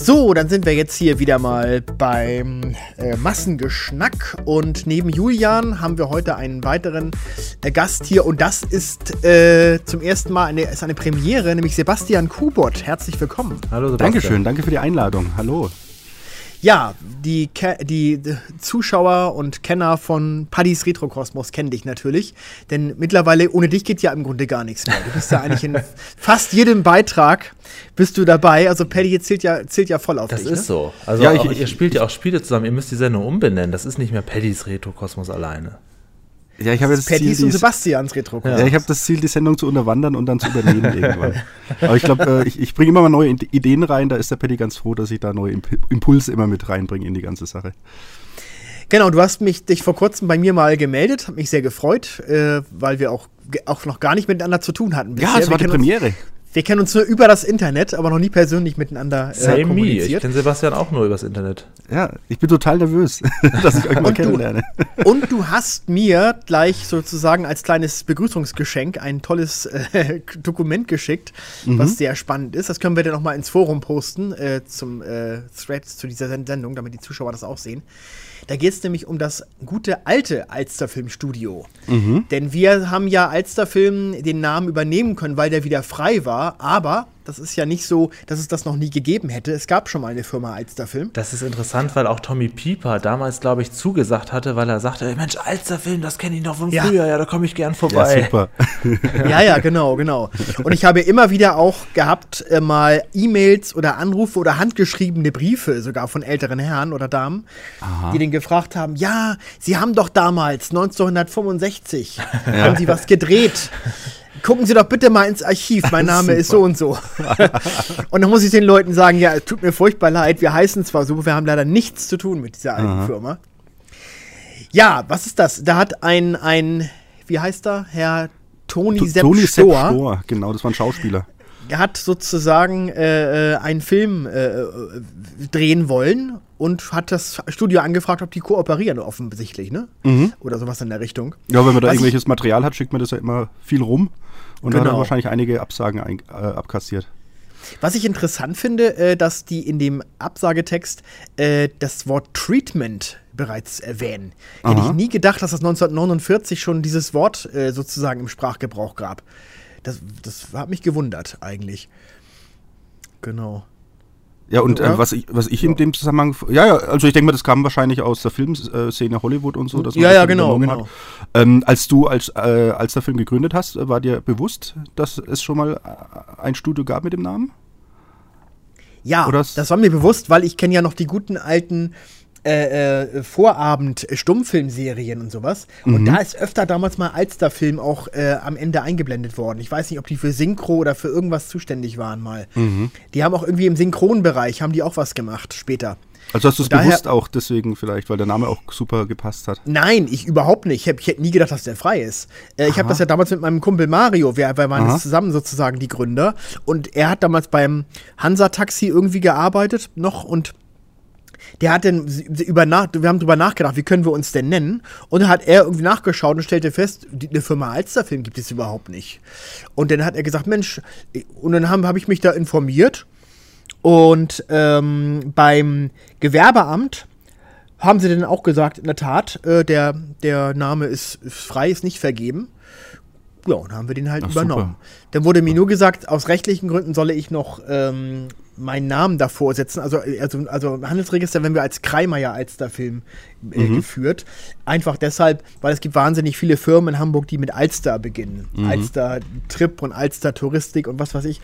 So, dann sind wir jetzt hier wieder mal beim äh, Massengeschnack und neben Julian haben wir heute einen weiteren äh, Gast hier und das ist äh, zum ersten Mal eine, ist eine Premiere, nämlich Sebastian Kubot. Herzlich willkommen. Hallo Sebastian. Dankeschön, danke für die Einladung. Hallo. Ja, die, die Zuschauer und Kenner von Paddys Retrokosmos kennen dich natürlich. Denn mittlerweile, ohne dich geht ja im Grunde gar nichts mehr. Du bist ja eigentlich in fast jedem Beitrag bist du dabei. Also Paddy zählt ja, zählt ja voll auf das dich. Das ist ne? so. Also ja, ich, ihr spielt ja auch Spiele zusammen. Ihr müsst die Sendung umbenennen. Das ist nicht mehr Paddys Retrokosmos alleine. Ja, ich habe das Ziel, und Sebastians Retro. Ja, ich habe das Ziel, die Sendung zu unterwandern und dann zu übernehmen irgendwann. Aber ich glaube, äh, ich, ich bringe immer mal neue Ideen rein. Da ist der Paddy ganz froh, dass ich da neue Impulse immer mit reinbringe in die ganze Sache. Genau, du hast mich dich vor kurzem bei mir mal gemeldet, hat mich sehr gefreut, äh, weil wir auch, auch noch gar nicht miteinander zu tun hatten. Bisher. Ja, es war die Premiere. Uns, wir kennen uns nur über das Internet, aber noch nie persönlich miteinander äh, Same kommuniziert. Me. Ich kenne Sebastian auch nur übers Internet. Ja, ich bin total nervös, dass ich euch mal kennenlerne. Du, und du hast mir gleich sozusagen als kleines Begrüßungsgeschenk ein tolles äh, Dokument geschickt, mhm. was sehr spannend ist. Das können wir dann noch mal ins Forum posten äh, zum äh, Thread zu dieser Sendung, damit die Zuschauer das auch sehen. Da geht es nämlich um das gute alte Alsterfilmstudio. Mhm. Denn wir haben ja Alsterfilm den Namen übernehmen können, weil der wieder frei war. Aber das ist ja nicht so, dass es das noch nie gegeben hätte. Es gab schon mal eine Firma Alsterfilm. Das ist interessant, weil auch Tommy Pieper damals, glaube ich, zugesagt hatte, weil er sagte, Mensch, Alsterfilm, das kenne ich noch von ja. früher, ja, da komme ich gern vorbei. Ja, super. ja, ja, genau, genau. Und ich habe immer wieder auch gehabt, äh, mal E-Mails oder Anrufe oder handgeschriebene Briefe, sogar von älteren Herren oder Damen, Aha. die den gefragt haben, ja, Sie haben doch damals, 1965, ja. haben Sie was gedreht gucken Sie doch bitte mal ins Archiv, mein Name ist so und so. und dann muss ich den Leuten sagen, ja, es tut mir furchtbar leid, wir heißen zwar so, wir haben leider nichts zu tun mit dieser alten Aha. Firma. Ja, was ist das? Da hat ein, ein wie heißt er, Herr Toni Sepp Toni Stohr. Stohr, genau, das war ein Schauspieler. Er hat sozusagen äh, äh, einen Film äh, drehen wollen und hat das Studio angefragt, ob die kooperieren, offensichtlich, ne? Mhm. Oder sowas in der Richtung. Ja, wenn man da Was irgendwelches Material hat, schickt man das ja immer viel rum. Und genau. da hat er genau. wahrscheinlich einige Absagen ein, äh, abkassiert. Was ich interessant finde, äh, dass die in dem Absagetext äh, das Wort Treatment bereits erwähnen. Aha. Hätte ich nie gedacht, dass es 1949 schon dieses Wort äh, sozusagen im Sprachgebrauch gab. Das, das hat mich gewundert eigentlich. Genau. Ja, und äh, was ich, was ich in dem Zusammenhang, ja, ja, also ich denke mal, das kam wahrscheinlich aus der Filmszene Hollywood und so. Dass ja, ja, genau, genau. Ähm, als du, als, äh, als der Film gegründet hast, war dir bewusst, dass es schon mal äh, ein Studio gab mit dem Namen? Ja, das war mir bewusst, weil ich kenne ja noch die guten alten äh, äh, Vorabend-Stummfilmserien und sowas. Mhm. Und da ist öfter damals mal Alsterfilm auch äh, am Ende eingeblendet worden. Ich weiß nicht, ob die für Synchro oder für irgendwas zuständig waren mal. Mhm. Die haben auch irgendwie im Synchronbereich, haben die auch was gemacht später. Also hast du es bewusst auch deswegen vielleicht, weil der Name auch super gepasst hat? Nein, ich überhaupt nicht. Ich, hab, ich hätte nie gedacht, dass der frei ist. Äh, ich habe das ja damals mit meinem Kumpel Mario, wir, wir waren Aha. zusammen sozusagen die Gründer. Und er hat damals beim Hansa-Taxi irgendwie gearbeitet noch und der hat dann über nach, wir haben drüber nachgedacht, wie können wir uns denn nennen? Und dann hat er irgendwie nachgeschaut und stellte fest, die, eine Firma Alsterfilm gibt es überhaupt nicht. Und dann hat er gesagt, Mensch, und dann habe hab ich mich da informiert und ähm, beim Gewerbeamt haben sie dann auch gesagt, in der Tat, äh, der, der Name ist, frei, ist nicht vergeben. Ja, und dann haben wir den halt Ach, übernommen. Super. Dann wurde mir nur gesagt, aus rechtlichen Gründen solle ich noch ähm, meinen Namen davor setzen. Also, also, also Handelsregister, wenn wir als Kreimeier Alster-Film äh, mhm. geführt. Einfach deshalb, weil es gibt wahnsinnig viele Firmen in Hamburg, die mit Alster beginnen. Mhm. Alster Trip und Alster Touristik und was weiß ich.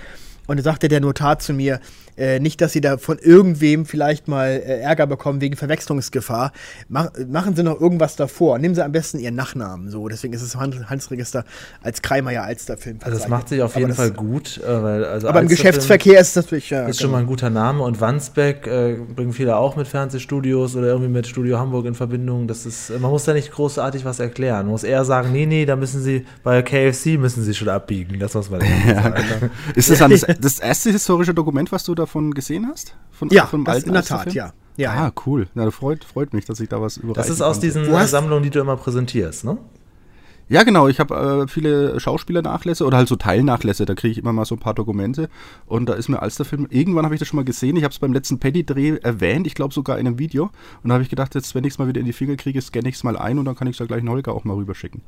Und da sagte der Notar zu mir, äh, nicht, dass Sie da von irgendwem vielleicht mal äh, Ärger bekommen wegen Verwechslungsgefahr. Mach, machen Sie noch irgendwas davor. Nehmen Sie am besten Ihren Nachnamen. So, deswegen ist es im Handelsregister als Kreimeier Alsterfilm. Also das macht sich auf jeden Fall gut. Äh, weil, also aber im Geschäftsverkehr ist das natürlich. Ja, ist schon genau. mal ein guter Name. Und Wandsbeck äh, bringen viele auch mit Fernsehstudios oder irgendwie mit Studio Hamburg in Verbindung. Das ist, man muss da nicht großartig was erklären. Man muss eher sagen, nee, nee, da müssen Sie bei KFC müssen Sie schon abbiegen. Das muss man ja, sagen. Ist das das, das erste historische Dokument, was du da davon gesehen hast? Von, ja, von das in der Tat, ja. ja. Ah, cool. Na, freut, freut mich, dass ich da was überreichen Das ist aus diesen Sammlungen, die du immer präsentierst, ne? Ja, genau. Ich habe äh, viele Schauspielernachlässe oder halt so Teilnachlässe. Da kriege ich immer mal so ein paar Dokumente. Und da ist mir Alsterfilm. Irgendwann habe ich das schon mal gesehen. Ich habe es beim letzten Paddy-Dreh erwähnt. Ich glaube sogar in einem Video. Und da habe ich gedacht, jetzt, wenn ich es mal wieder in die Finger kriege, scanne ich es mal ein und dann kann ich es ja gleich Holger auch mal rüberschicken.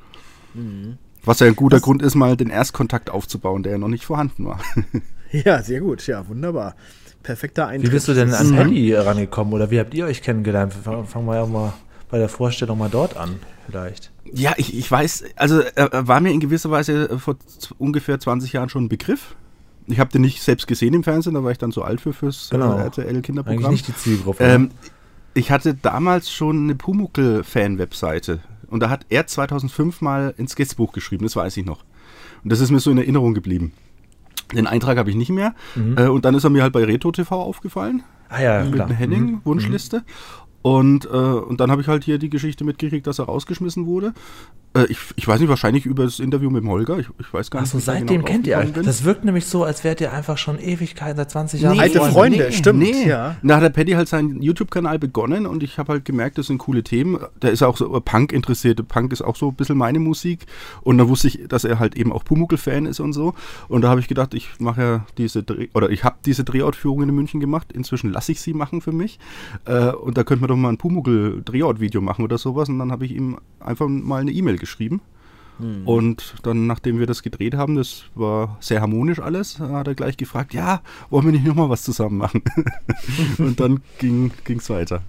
Mhm. Was ja ein guter das Grund ist, mal den Erstkontakt aufzubauen, der ja noch nicht vorhanden war. ja, sehr gut. Ja, wunderbar. Perfekter Eintritt. Wie bist du denn an Paddy rangekommen oder wie habt ihr euch kennengelernt? Fangen wir ja mal bei der Vorstellung mal dort an, vielleicht. Ja, ich, ich weiß, also er war mir in gewisser Weise vor ungefähr 20 Jahren schon ein Begriff. Ich habe den nicht selbst gesehen im Fernsehen, da war ich dann so alt für fürs äh, genau. RTL Kinderprogramm. Eigentlich nicht die Zielgruppe. Ähm, ich hatte damals schon eine Pumuckel-Fan-Webseite und da hat er 2005 mal ins Skizbuch geschrieben, das weiß ich noch. Und das ist mir so in Erinnerung geblieben. Den Eintrag habe ich nicht mehr. Mhm. Äh, und dann ist er mir halt bei Retro TV aufgefallen. Ah ja, mit klar. Henning, mhm. Wunschliste. Mhm. Und, äh, und dann habe ich halt hier die Geschichte mitgekriegt, dass er rausgeschmissen wurde. Äh, ich, ich weiß nicht, wahrscheinlich über das Interview mit dem Holger. Ich, ich weiß gar nicht. Achso, seitdem genau kennt ihr euch. Das wirkt nämlich so, als wärt ihr einfach schon Ewigkeiten, seit 20 Jahren. Nee, alte Freunde, nee, stimmt. Nee. Ja. Da hat der Paddy halt seinen YouTube-Kanal begonnen und ich habe halt gemerkt, das sind coole Themen. Der ist auch so Punk interessiert. Punk ist auch so ein bisschen meine Musik. Und da wusste ich, dass er halt eben auch Pumuckl-Fan ist und so. Und da habe ich gedacht, ich mache ja diese Dreh oder ich habe diese Drehortführungen in München gemacht. Inzwischen lasse ich sie machen für mich. Äh, und da könnte man doch mal ein Pumuckl-Drehort-Video machen oder sowas. Und dann habe ich ihm einfach mal eine E-Mail geschrieben Mhm. Und dann, nachdem wir das gedreht haben, das war sehr harmonisch alles, hat er gleich gefragt, ja, wollen wir nicht nochmal was zusammen machen? und dann ging es weiter.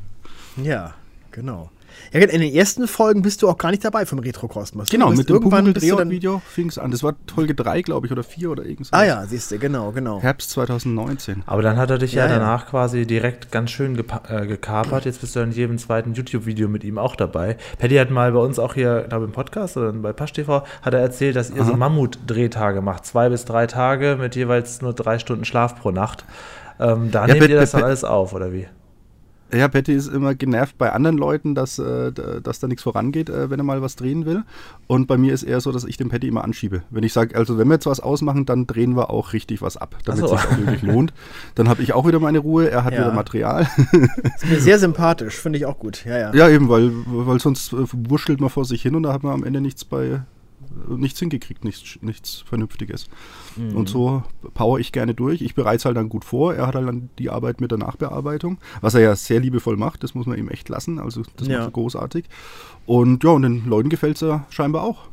Ja, genau. Ja, in den ersten Folgen bist du auch gar nicht dabei vom Retro-Kosmos. Genau, mit dem Pumuckl-Video fing es an. Das war Folge 3, glaube ich, oder 4 oder irgendwas. Ah ja, siehst du, genau, genau. Herbst 2019. Aber dann hat er dich ja, ja danach ja. quasi direkt ganz schön äh, gekapert. Jetzt bist du in jedem zweiten YouTube-Video mit ihm auch dabei. Paddy hat mal bei uns auch hier, glaube im Podcast oder bei Pasch TV, hat er erzählt, dass ihr Aha. so Mammut-Drehtage macht. Zwei bis drei Tage mit jeweils nur drei Stunden Schlaf pro Nacht. Ähm, da ja, nehmt ihr das dann alles auf, oder wie? Ja, Patty ist immer genervt bei anderen Leuten, dass, äh, dass da nichts vorangeht, äh, wenn er mal was drehen will. Und bei mir ist eher so, dass ich den Patty immer anschiebe. Wenn ich sage, also wenn wir jetzt was ausmachen, dann drehen wir auch richtig was ab, damit es so. sich auch wirklich lohnt. Dann habe ich auch wieder meine Ruhe, er hat ja. wieder Material. ist mir sehr sympathisch, finde ich auch gut. Ja, ja. ja eben, weil, weil sonst äh, wurschtelt man vor sich hin und da hat man am Ende nichts bei, nichts hingekriegt, nichts, nichts Vernünftiges. Mhm. Und so power ich gerne durch. Ich bereite es halt dann gut vor. Er hat halt dann die Arbeit mit der Nachbearbeitung, was er ja sehr liebevoll macht. Das muss man ihm echt lassen. Also das ja. macht er großartig. Und ja, und den Leuten gefällt es ja scheinbar auch.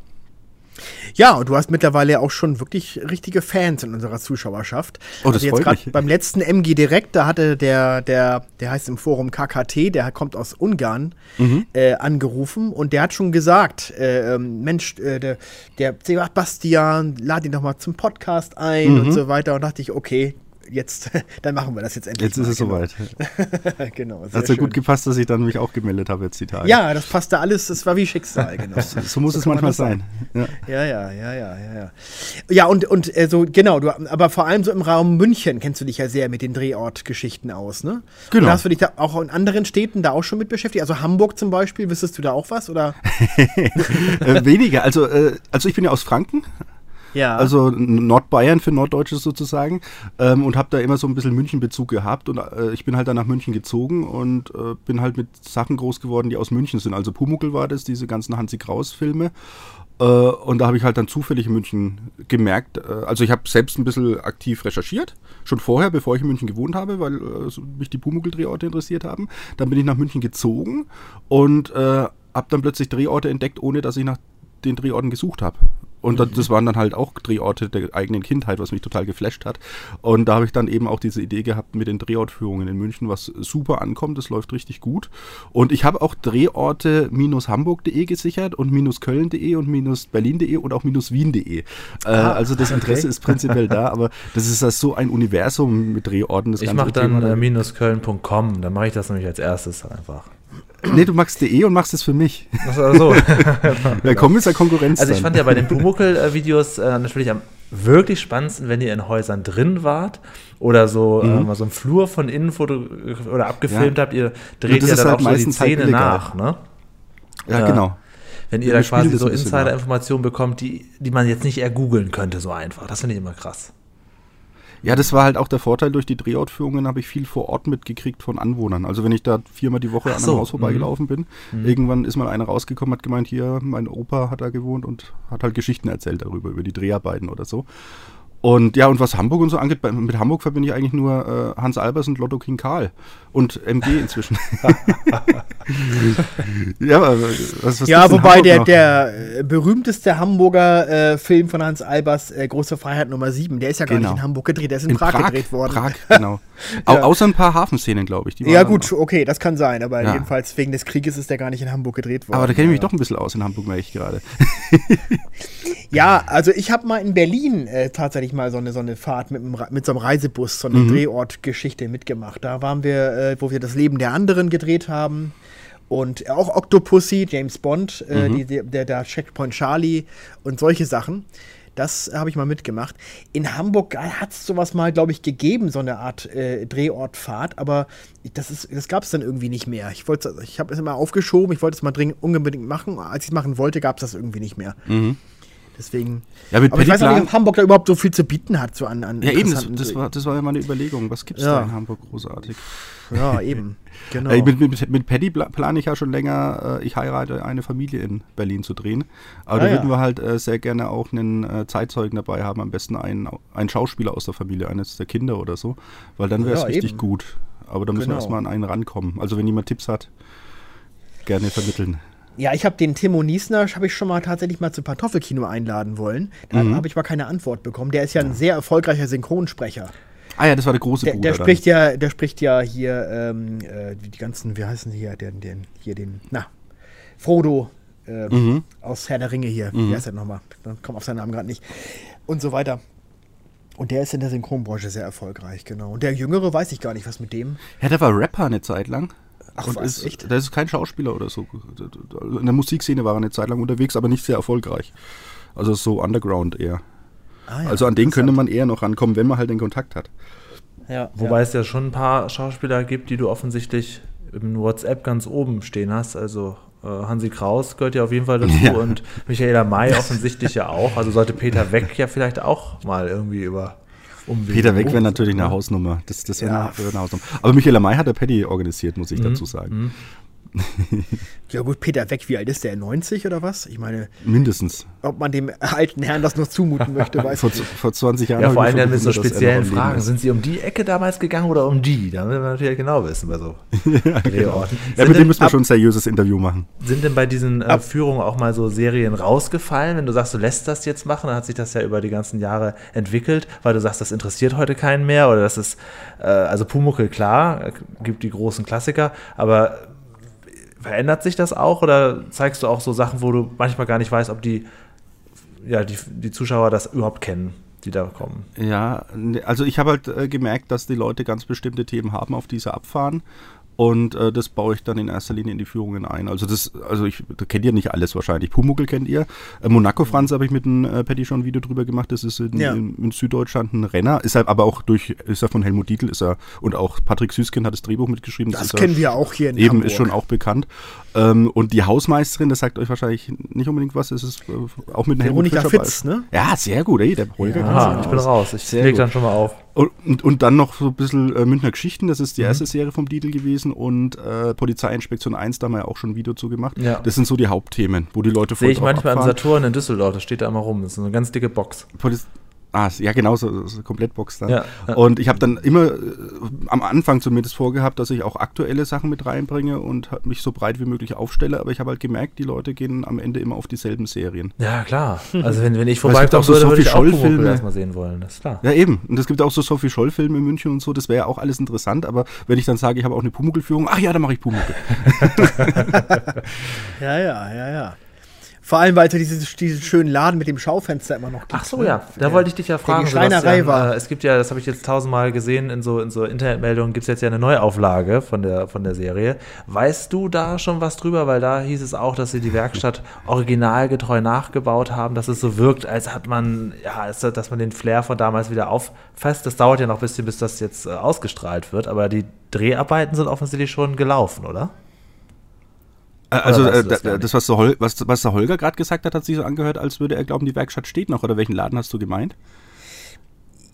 Ja, und du hast mittlerweile auch schon wirklich richtige Fans in unserer Zuschauerschaft. Oh, das also jetzt gerade beim letzten MG Direkt, da hatte der, der, der heißt im Forum KKT, der kommt aus Ungarn, mhm. äh, angerufen und der hat schon gesagt, äh, ähm, Mensch, äh, der, der Sebastian, lad ihn doch mal zum Podcast ein mhm. und so weiter. Und dachte ich, okay, jetzt, dann machen wir das jetzt endlich. Jetzt mal, ist es genau. soweit. genau. Hat ja gut gepasst, dass ich dann mich auch gemeldet habe jetzt die Tage. Ja, das passte alles, das war wie Schicksal, genau. so, so muss so es manchmal sein. Ja. ja, ja, ja, ja, ja. Ja, und, und äh, so, genau, du, aber vor allem so im Raum München kennst du dich ja sehr mit den Drehortgeschichten aus, ne? Genau. Und hast du dich da auch in anderen Städten da auch schon mit beschäftigt? Also Hamburg zum Beispiel, wüsstest du da auch was, oder? äh, weniger, also, äh, also ich bin ja aus Franken, ja. Also Nordbayern für Norddeutsches sozusagen. Ähm, und habe da immer so ein bisschen München-Bezug gehabt. Und äh, ich bin halt dann nach München gezogen und äh, bin halt mit Sachen groß geworden, die aus München sind. Also Pumuckel war das, diese ganzen Hansi Kraus-Filme. Äh, und da habe ich halt dann zufällig in München gemerkt, äh, also ich habe selbst ein bisschen aktiv recherchiert, schon vorher, bevor ich in München gewohnt habe, weil äh, mich die Pumuckl-Drehorte interessiert haben. Dann bin ich nach München gezogen und äh, habe dann plötzlich Drehorte entdeckt, ohne dass ich nach den Drehorten gesucht habe. Und mhm. das waren dann halt auch Drehorte der eigenen Kindheit, was mich total geflasht hat. Und da habe ich dann eben auch diese Idee gehabt mit den Drehortführungen in München, was super ankommt. Das läuft richtig gut. Und ich habe auch Drehorte-hamburg.de gesichert und minus köln.de und minus berlin.de und auch minus wien.de. Äh, ah, also das Interesse okay. ist prinzipiell da, aber das ist also so ein Universum mit Drehorten. Das ich mache dann äh, minus köln.com, dann mache ich das nämlich als erstes einfach. Nee, du magst DE und machst es für mich. Ach so. ja, komm, ist ja Konkurrenz. Also ich fand ja bei den Pumuckel-Videos äh, natürlich am wirklich spannendsten, wenn ihr in Häusern drin wart oder so mhm. äh, mal so einen Flur von innen foto oder abgefilmt ja. habt. Ihr dreht ja, ja dann halt auch so die Szene nach, ne? Ja, ja, genau. Wenn ihr da quasi so Insider-Informationen bekommt, die, die man jetzt nicht eher googeln könnte, so einfach. Das finde ich immer krass. Ja, das war halt auch der Vorteil durch die Drehortführungen, habe ich viel vor Ort mitgekriegt von Anwohnern. Also wenn ich da viermal die Woche Ach an so, einem Haus vorbeigelaufen mhm. bin, irgendwann ist mal einer rausgekommen, hat gemeint, hier, mein Opa hat da gewohnt und hat halt Geschichten erzählt darüber, über die Dreharbeiten oder so. Und ja, und was Hamburg und so angeht, mit Hamburg verbinde ich eigentlich nur äh, Hans Albers und Lotto King Karl und MG inzwischen. ja, aber was, was ja, in wobei der, noch? der äh, berühmteste Hamburger äh, Film von Hans Albers, äh, Große Freiheit Nummer 7, der ist ja gar Genau. nicht in Hamburg gedreht, der ist in, Prag, gedreht worden. Prag, genau. Au, außer ein paar Hafenszenen, glaube ich. die Ja, gut, okay, das kann sein, aber Ja. jedenfalls wegen des Krieges ist der gar nicht in Hamburg gedreht worden. Aber da kenne ich mich Ja. doch ein bisschen aus in Hamburg, merke ich gerade. Ja, also ich habe mal in Berlin äh, tatsächlich mal so eine, so eine Fahrt mit, einem mit so einem Reisebus, so eine Mhm. Drehortgeschichte mitgemacht. Da waren wir, äh, wo wir das Leben der anderen gedreht haben. Und auch Octopussy, James Bond, äh, Mhm. die, der, der Checkpoint Charlie und solche Sachen. Das habe ich mal mitgemacht. In Hamburg hat es sowas mal, glaube ich, gegeben, so eine Art äh, Drehortfahrt, aber das, ist- das gab es dann irgendwie nicht mehr. Ich, ich habe es immer aufgeschoben, ich wollte es mal dringend unbedingt machen. Als ich es machen wollte, gab es das irgendwie nicht mehr. Deswegen. Ja, mit aber ich weiß auch nicht, ob Hamburg da überhaupt so viel zu bieten hat, so an, an Ja, eben, das, das, war, das war ja meine Überlegung. Was gibt es Ja. da in Hamburg großartig? Ja, eben. Genau. Mit, mit, mit Paddy pla- plane ich ja schon länger, äh, ich heirate eine Familie in Berlin zu drehen. Aber Ah, da ja. würden wir halt äh, sehr gerne auch einen äh, Zeitzeugen dabei haben, am besten einen, einen Schauspieler aus der Familie, eines der Kinder oder so, weil dann wäre es Ja, richtig eben. gut. Aber da müssen Genau. wir erstmal an einen rankommen. Also wenn jemand Tipps hat, gerne vermitteln. Ja, ich habe den Timo Niesner, habe ich schon mal tatsächlich mal zu Pantoffelkino einladen wollen. Da Mhm. habe ich mal keine Antwort bekommen. Der ist ja ein sehr erfolgreicher Synchronsprecher. Ah ja, das war der große Der, Bruder. der spricht ja, der spricht ja hier ähm, äh, die ganzen, wie heißen die hier, den, den, hier den, na, Frodo ähm, Mhm. aus Herr der Ringe hier. Wie heißt der nochmal? Ich komme auf seinen Namen gerade nicht. Und so weiter. Und der ist in der Synchronbranche sehr erfolgreich, genau. Und der Jüngere weiß ich gar nicht, was mit dem. Ja, der war Rapper eine Zeit lang. Ach, und was, ist, echt? Der ist kein Schauspieler oder so. In der Musikszene war er eine Zeit lang unterwegs, aber nicht sehr erfolgreich. Also so Underground eher. Ah, ja, also an den könnte man eher noch rankommen, wenn man halt den Kontakt hat. Ja, Wobei es ja schon ein paar Schauspieler gibt, die du offensichtlich im WhatsApp ganz oben stehen hast. Also äh, Hansi Kraus gehört ja auf jeden Fall dazu Ja. und Michaela May offensichtlich ja auch. Also sollte Peter Weck ja vielleicht auch mal irgendwie über Umwege. Peter Weck wäre natürlich eine Hausnummer. Das, das wäre Ja. eine, eine Hausnummer. Aber Michaela May hat der Paddy organisiert, muss ich Mhm. dazu sagen. Ja gut, Peter Weck, wie alt ist der? 90 oder was? Ich meine, Mindestens. ob man dem alten Herrn das noch zumuten möchte, weiß Vor, ich nicht. vor 20 Jahren. Ja, vor allem dann mit so speziellen Fragen. Sind sie um die Ecke damals gegangen oder um die? Da will man natürlich genau wissen bei so Drehorten. Ja, Sind mit dem denn- müssen wir schon ein seriöses Interview machen. Sind denn bei diesen äh, Führungen auch mal so Serien rausgefallen, wenn du sagst, du lässt das jetzt machen, dann hat sich das ja über die ganzen Jahre entwickelt, weil du sagst, das interessiert heute keinen mehr oder das ist, äh, also Pumuckel, klar, äh, gibt die großen Klassiker, aber verändert sich das auch oder zeigst du auch so Sachen, wo du manchmal gar nicht weißt, ob die, ja, die, die Zuschauer das überhaupt kennen, die da kommen? Ja, ne, also ich habe halt äh, gemerkt, dass die Leute ganz bestimmte Themen haben, auf die sie abfahren. Und äh, das baue ich dann in erster Linie in die Führungen ein. Also das, also ich da kennt ihr nicht alles wahrscheinlich. Pumuckel kennt ihr. Äh, Monaco Franz habe ich mit dem äh, Patty schon ein Video drüber gemacht. Das ist in, Ja. in, in Süddeutschland ein Renner. Ist halt aber auch durch, ist er von Helmut Dietl, ist er und auch Patrick Süßkind hat das Drehbuch mitgeschrieben. Das ist er kennen wir auch hier in Eben, Hamburg. ist schon auch bekannt. Ähm, und die Hausmeisterin, das sagt euch wahrscheinlich nicht unbedingt was, ist es äh, auch mit dem Helmut Fischer Fitz, ne? Ja, sehr gut, ey, der Holger sich ich bin aus. raus. Ich Sehr leg gut. dann schon mal auf. Und, und, dann noch so ein bisschen äh, Münchner Geschichten, das Mhm. ist die erste Serie vom Dietl gewesen und äh, Polizeiinspektion 1, da haben wir ja auch schon ein Video zu gemacht. Ja. Das sind so die Hauptthemen, wo die Leute Sehe ich manchmal abfahren. Saturn in Düsseldorf, das steht da immer rum. Das ist eine ganz dicke Box. Poliz Ah, ja, genau, so, so Komplettbox da. Ja, ja. Und ich habe dann immer äh, am Anfang zumindest vorgehabt, dass ich auch aktuelle Sachen mit reinbringe und mich so breit wie möglich aufstelle. Aber ich habe halt gemerkt, die Leute gehen am Ende immer auf dieselben Serien. Ja, klar. Also wenn, wenn ich vorbeikommen auch so würde, würde ich auch Scholl-Filme. erstmal sehen wollen. Das ist klar. Ja, eben. Und es gibt auch so Sophie Scholl-Filme in München und so. Das wäre ja auch alles interessant. Aber wenn ich dann sage, ich habe auch eine Pumuckl-Führung, ach ja, dann mache ich Pumuckl. Ja, ja, ja, ja. Vor allem, weil es ja dieses, diesen schönen Laden mit dem Schaufenster immer noch gibt. Ach so, ne? ja. Da wollte ich dich ja fragen. die Schreinerei Sebastian. war. Äh, es gibt ja, das habe ich jetzt tausendmal gesehen in so, in so Internetmeldungen, gibt es jetzt ja eine Neuauflage von der, von der Serie. Weißt du da schon was drüber? Weil da hieß es auch, dass sie die Werkstatt originalgetreu nachgebaut haben, dass es so wirkt, als hat man, ja, dass man den Flair von damals wieder auffasst. Das dauert ja noch ein bisschen, bis das jetzt äh, ausgestrahlt wird, aber die Dreharbeiten sind offensichtlich schon gelaufen, oder? Also äh, das das, was, der Hol was, was der Holger gerade gesagt hat, hat sich so angehört, als würde er glauben, die Werkstatt steht noch. Oder welchen Laden hast du gemeint?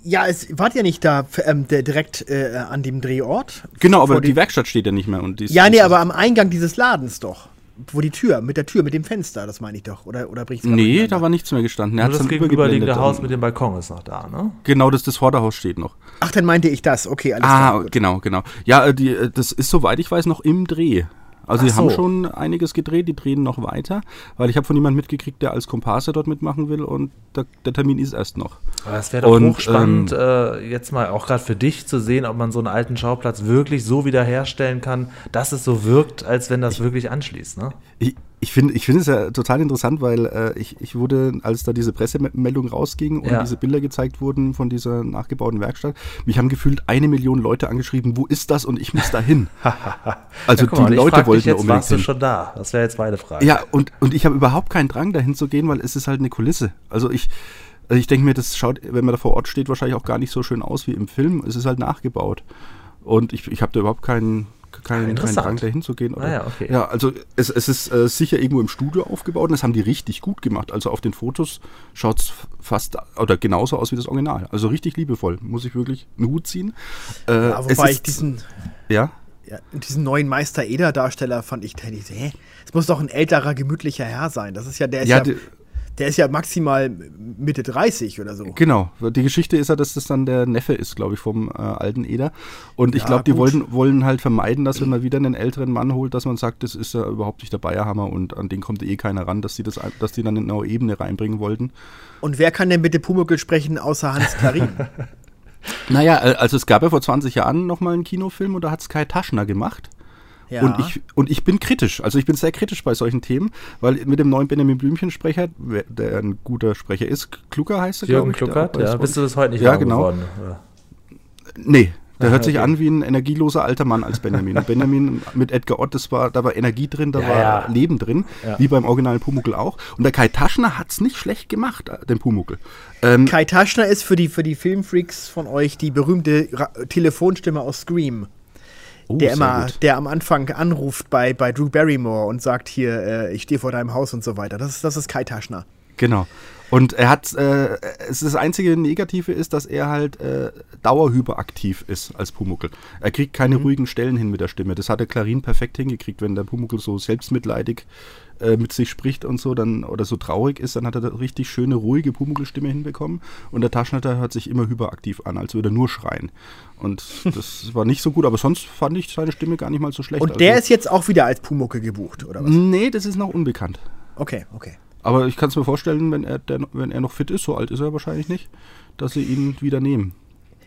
Ja, es wart ja nicht da ähm, der, direkt äh, an dem Drehort. Genau, aber die Werkstatt steht ja nicht mehr. Und Ja, nee, aber am Eingang dieses Ladens doch. Wo die Tür, mit der Tür, mit dem Fenster, das meine ich doch. Oder, oder grad Nee, da war nichts mehr gestanden. Er Nur hat's das gegenüberliegende Haus mit dem Balkon ist noch da, ne? Genau, das, das Vorderhaus steht noch. Ach, dann meinte ich das. Okay, alles Ah, klar. gut. genau, genau. Ja, äh, die, äh, das ist, soweit ich weiß, noch im Dreh. Also Ach die haben so. schon einiges gedreht, die drehen noch weiter, weil ich habe von jemandem mitgekriegt, der als Komparse dort mitmachen will und der, der Termin ist erst noch. Aber es wäre doch Und, hochspannend, äh, jetzt mal auch gerade für dich zu sehen, ob man so einen alten Schauplatz wirklich so wiederherstellen kann, dass es so wirkt, als wenn das wirklich anschließt. Ne? Ich, ich finde ich finde es ja total interessant, weil äh, ich, ich wurde, als da diese Pressemeldung rausging und Ja. diese Bilder gezeigt wurden von dieser nachgebauten Werkstatt, mich haben gefühlt eine Million Leute angeschrieben, wo ist das und ich muss da hin. also Ja, mal, die ich Leute wollten jetzt, unbedingt warst du schon da? Das wäre jetzt meine Frage. Ja, und, und ich habe überhaupt keinen Drang, dahin zu gehen, weil es ist halt eine Kulisse. Also ich, also ich denke mir, das schaut, wenn man da vor Ort steht, wahrscheinlich auch gar nicht so schön aus wie im Film. Es ist halt nachgebaut. Und ich, ich habe da überhaupt keinen, keinen, keinen interessant. Drang, dahin zu gehen. Oder, Ah ja, okay. ja, also es, es ist äh, sicher irgendwo im Studio aufgebaut und das haben die richtig gut gemacht. Also auf den Fotos schaut es fast oder genauso aus wie das Original. Also richtig liebevoll, muss ich wirklich einen Hut ziehen. Äh, Ja, wobei ist- ich diesen, Ja, ja, diesen neuen Meister Eder-Darsteller fand ich, da hä? Es muss doch ein älterer, gemütlicher Herr sein. Das ist ja, der ist Ja, ja, die- der ist ja maximal Mitte 30 oder so. Genau. Die Geschichte ist ja, dass das dann der Neffe ist, glaube ich, vom äh, alten Eder. Und ich Ja, glaube, die wollen, wollen halt vermeiden, dass wenn man wieder einen älteren Mann holt, dass man sagt, das ist ja überhaupt nicht der Bayerhammer und an den kommt eh keiner ran, dass die das, dass die dann in eine neue Ebene reinbringen wollten. Und wer kann denn bitte Pumuckl sprechen, außer Hans Klarin? Naja, äh, also es gab ja vor 20 Jahren nochmal einen Kinofilm und da hat es Kai Taschner gemacht. Ja. Und, ich, und ich bin kritisch, also ich bin sehr kritisch bei solchen Themen, weil mit dem neuen Benjamin Blümchen-Sprecher, der ein guter Sprecher ist, Klucker heißt er, Jürgen Kluckert, ja. Bist du das heute nicht Ja, genau. geworden? Oder? Nee, der Ah, hört sich okay. an wie ein energieloser alter Mann als Benjamin. Und Benjamin mit Edgar Ott, das war, da war Energie drin, da Ja, war ja. Leben drin, Ja. wie beim originalen Pumuckel auch. Und der Kai Taschner hat's nicht schlecht gemacht, äh, den Pumuckel. Ähm, Kai Taschner ist für die, für die Filmfreaks von euch die berühmte Ra Telefonstimme aus Scream. Oh, der immer, gut. der am Anfang anruft bei, bei Drew Barrymore und sagt hier, äh, ich stehe vor deinem Haus und so weiter. Das ist, das ist Kai Taschner. Genau. Und er hat, äh, es ist das einzige Negative ist, dass er halt äh, dauerhyperaktiv ist als Pumuckel. Er kriegt keine Mhm. ruhigen Stellen hin mit der Stimme. Das hat der Klarin perfekt hingekriegt, wenn der Pumuckel so selbstmitleidig äh, mit sich spricht und so, dann oder so traurig ist, dann hat er eine richtig schöne, ruhige Pumuckelstimme hinbekommen. Und der Taschenleiter hört sich immer hyperaktiv an, als würde er nur schreien. Und das war nicht so gut, aber sonst fand ich seine Stimme gar nicht mal so schlecht. Und der ist jetzt auch wieder als Pumuckel gebucht, oder was? Nee, das ist noch unbekannt. Okay, okay. Aber ich kann es mir vorstellen, wenn er, der, wenn er noch fit ist, so alt ist er wahrscheinlich nicht, dass sie ihn wieder nehmen.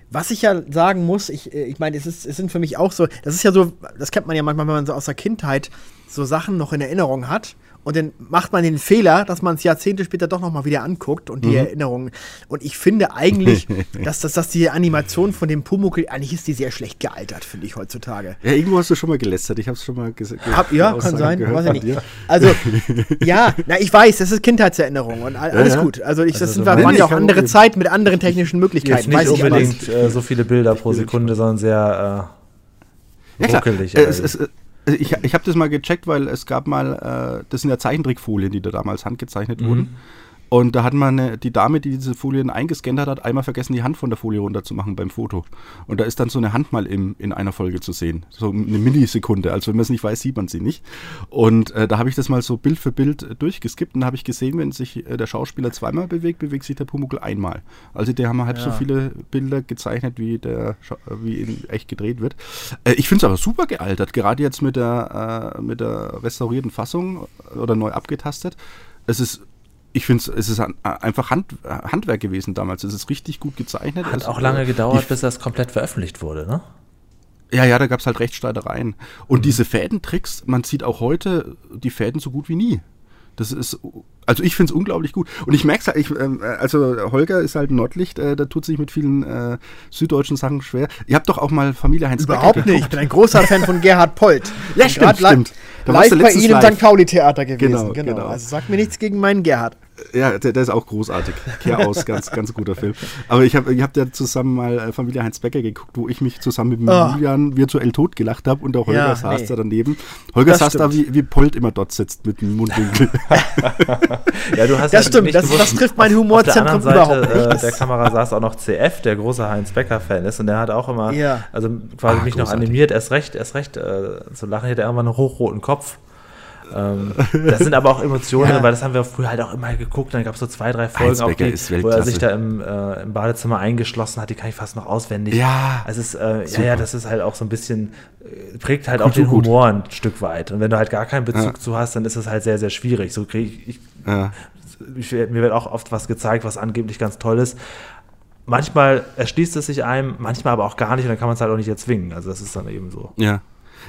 Was ich ja sagen muss, ich, äh, ich meine, es, ist, es sind für mich auch so, das ist ja so, das kennt man ja manchmal, wenn man so aus der Kindheit so Sachen noch in Erinnerung hat und dann macht man den Fehler, dass man es Jahrzehnte später doch noch mal wieder anguckt und die Mhm. Erinnerungen. Und ich finde eigentlich, dass, dass, dass die Animation von dem Pumuckl, eigentlich ist die sehr schlecht gealtert, finde ich heutzutage. Ja, irgendwo hast du schon mal gelästert. Ich habe es schon mal gesagt. Hab, ja, kann sein, weiß ich nicht. Also, ja, na, ich weiß, das ist Kindheitserinnerung und all- alles ja. gut. Also, ich, das Also sind, so waren ja auch andere man- Zeiten mit anderen technischen Jetzt Möglichkeiten, nicht weiß ich alles. unbedingt äh, so viele Bilder pro Sekunde, sondern sehr äh, Ja, klar. ruckelig. Äh, es, es, äh, ich ich habe das mal gecheckt, weil es gab mal, äh, das sind ja Zeichentrickfolien, die da damals handgezeichnet Mhm. wurden. Und da hat man eine, die Dame, die diese Folien eingescannt hat, hat einmal vergessen, die Hand von der Folie runterzumachen beim Foto. Und da ist dann so eine Hand mal im, in einer Folge zu sehen. So eine Millisekunde. Also wenn man es nicht weiß, sieht man sie nicht. Und äh, da habe ich das mal so Bild für Bild äh, durchgeskippt und da habe ich gesehen, wenn sich äh, der Schauspieler zweimal bewegt, bewegt sich der Pumuckl einmal. Also der haben halb so Ja. viele Bilder gezeichnet, wie der äh, wie in echt gedreht wird. Äh, ich finde es aber super gealtert, gerade jetzt mit der, äh, mit der restaurierten Fassung äh, oder neu abgetastet. Es ist ich finde es ist einfach Hand, Handwerk gewesen damals. Es ist richtig gut gezeichnet. Hat Es- auch lange äh, gedauert, bis das komplett veröffentlicht wurde, ne? ja, ja, da gab es halt Rechtsstreitereien. Und Mhm. diese Fädentricks, man sieht auch heute die Fäden so gut wie nie. Das ist, also ich finde es unglaublich gut. Und ich merke es halt, ich, ähm, äh, also Holger ist halt ein Nordlicht, äh, da tut sich mit vielen äh, süddeutschen Sachen schwer. Ihr habt doch auch mal Familie Heinz Becker Überhaupt nicht. Ich bin ein großer Fan von Gerhard Polt. Ja, stimmt, stimmt. Da warst Live du bei Ihnen im. St. Pauli-Theater gewesen. Genau, Genau, genau. Also sag mir nichts gegen meinen Gerhard. Ja, der, der, ist auch großartig. Kehr aus, ganz, ganz guter Film. Aber ich habe ich hab ja zusammen mal äh, Familie Heinz Becker geguckt, wo ich mich zusammen mit oh. Julian virtuell totgelacht habe und der Holger ja, saß nee. da daneben. Holger das saß stimmt. da wie, wie Polt immer dort sitzt mit dem Mundwinkel. ja, du hast das ja stimmt, das, gewusst, das, trifft mein Humorzentrum überhaupt nicht. Äh, der Kamera saß auch noch CF, der große Heinz Becker-Fan ist und der hat auch immer, ja. also quasi ah, mich großartig. noch animiert, erst recht, erst recht äh, zu lachen, hätte er irgendwann einen hochroten Kopf. Ähm, das sind aber auch Emotionen, ja. weil das haben wir früher halt auch immer geguckt. Dann gab es so zwei, drei Folgen, auch die, wo er sich da im, äh, im, Badezimmer eingeschlossen hat. Die kann ich fast noch auswendig. Ja. Also es ist, äh, ja, ja, das ist halt auch so ein bisschen, äh, prägt halt Kultur auch den Humor gut. ein Stück weit. Und wenn du halt gar keinen Bezug ja. zu hast, dann ist es halt sehr, sehr schwierig. So kriege ich, ich, ja. ich, mir wird auch oft was gezeigt, was angeblich ganz toll ist manchmal erschließt es sich einem, manchmal aber auch gar nicht und dann kann man es halt auch nicht erzwingen. Also das ist dann eben so. Ja.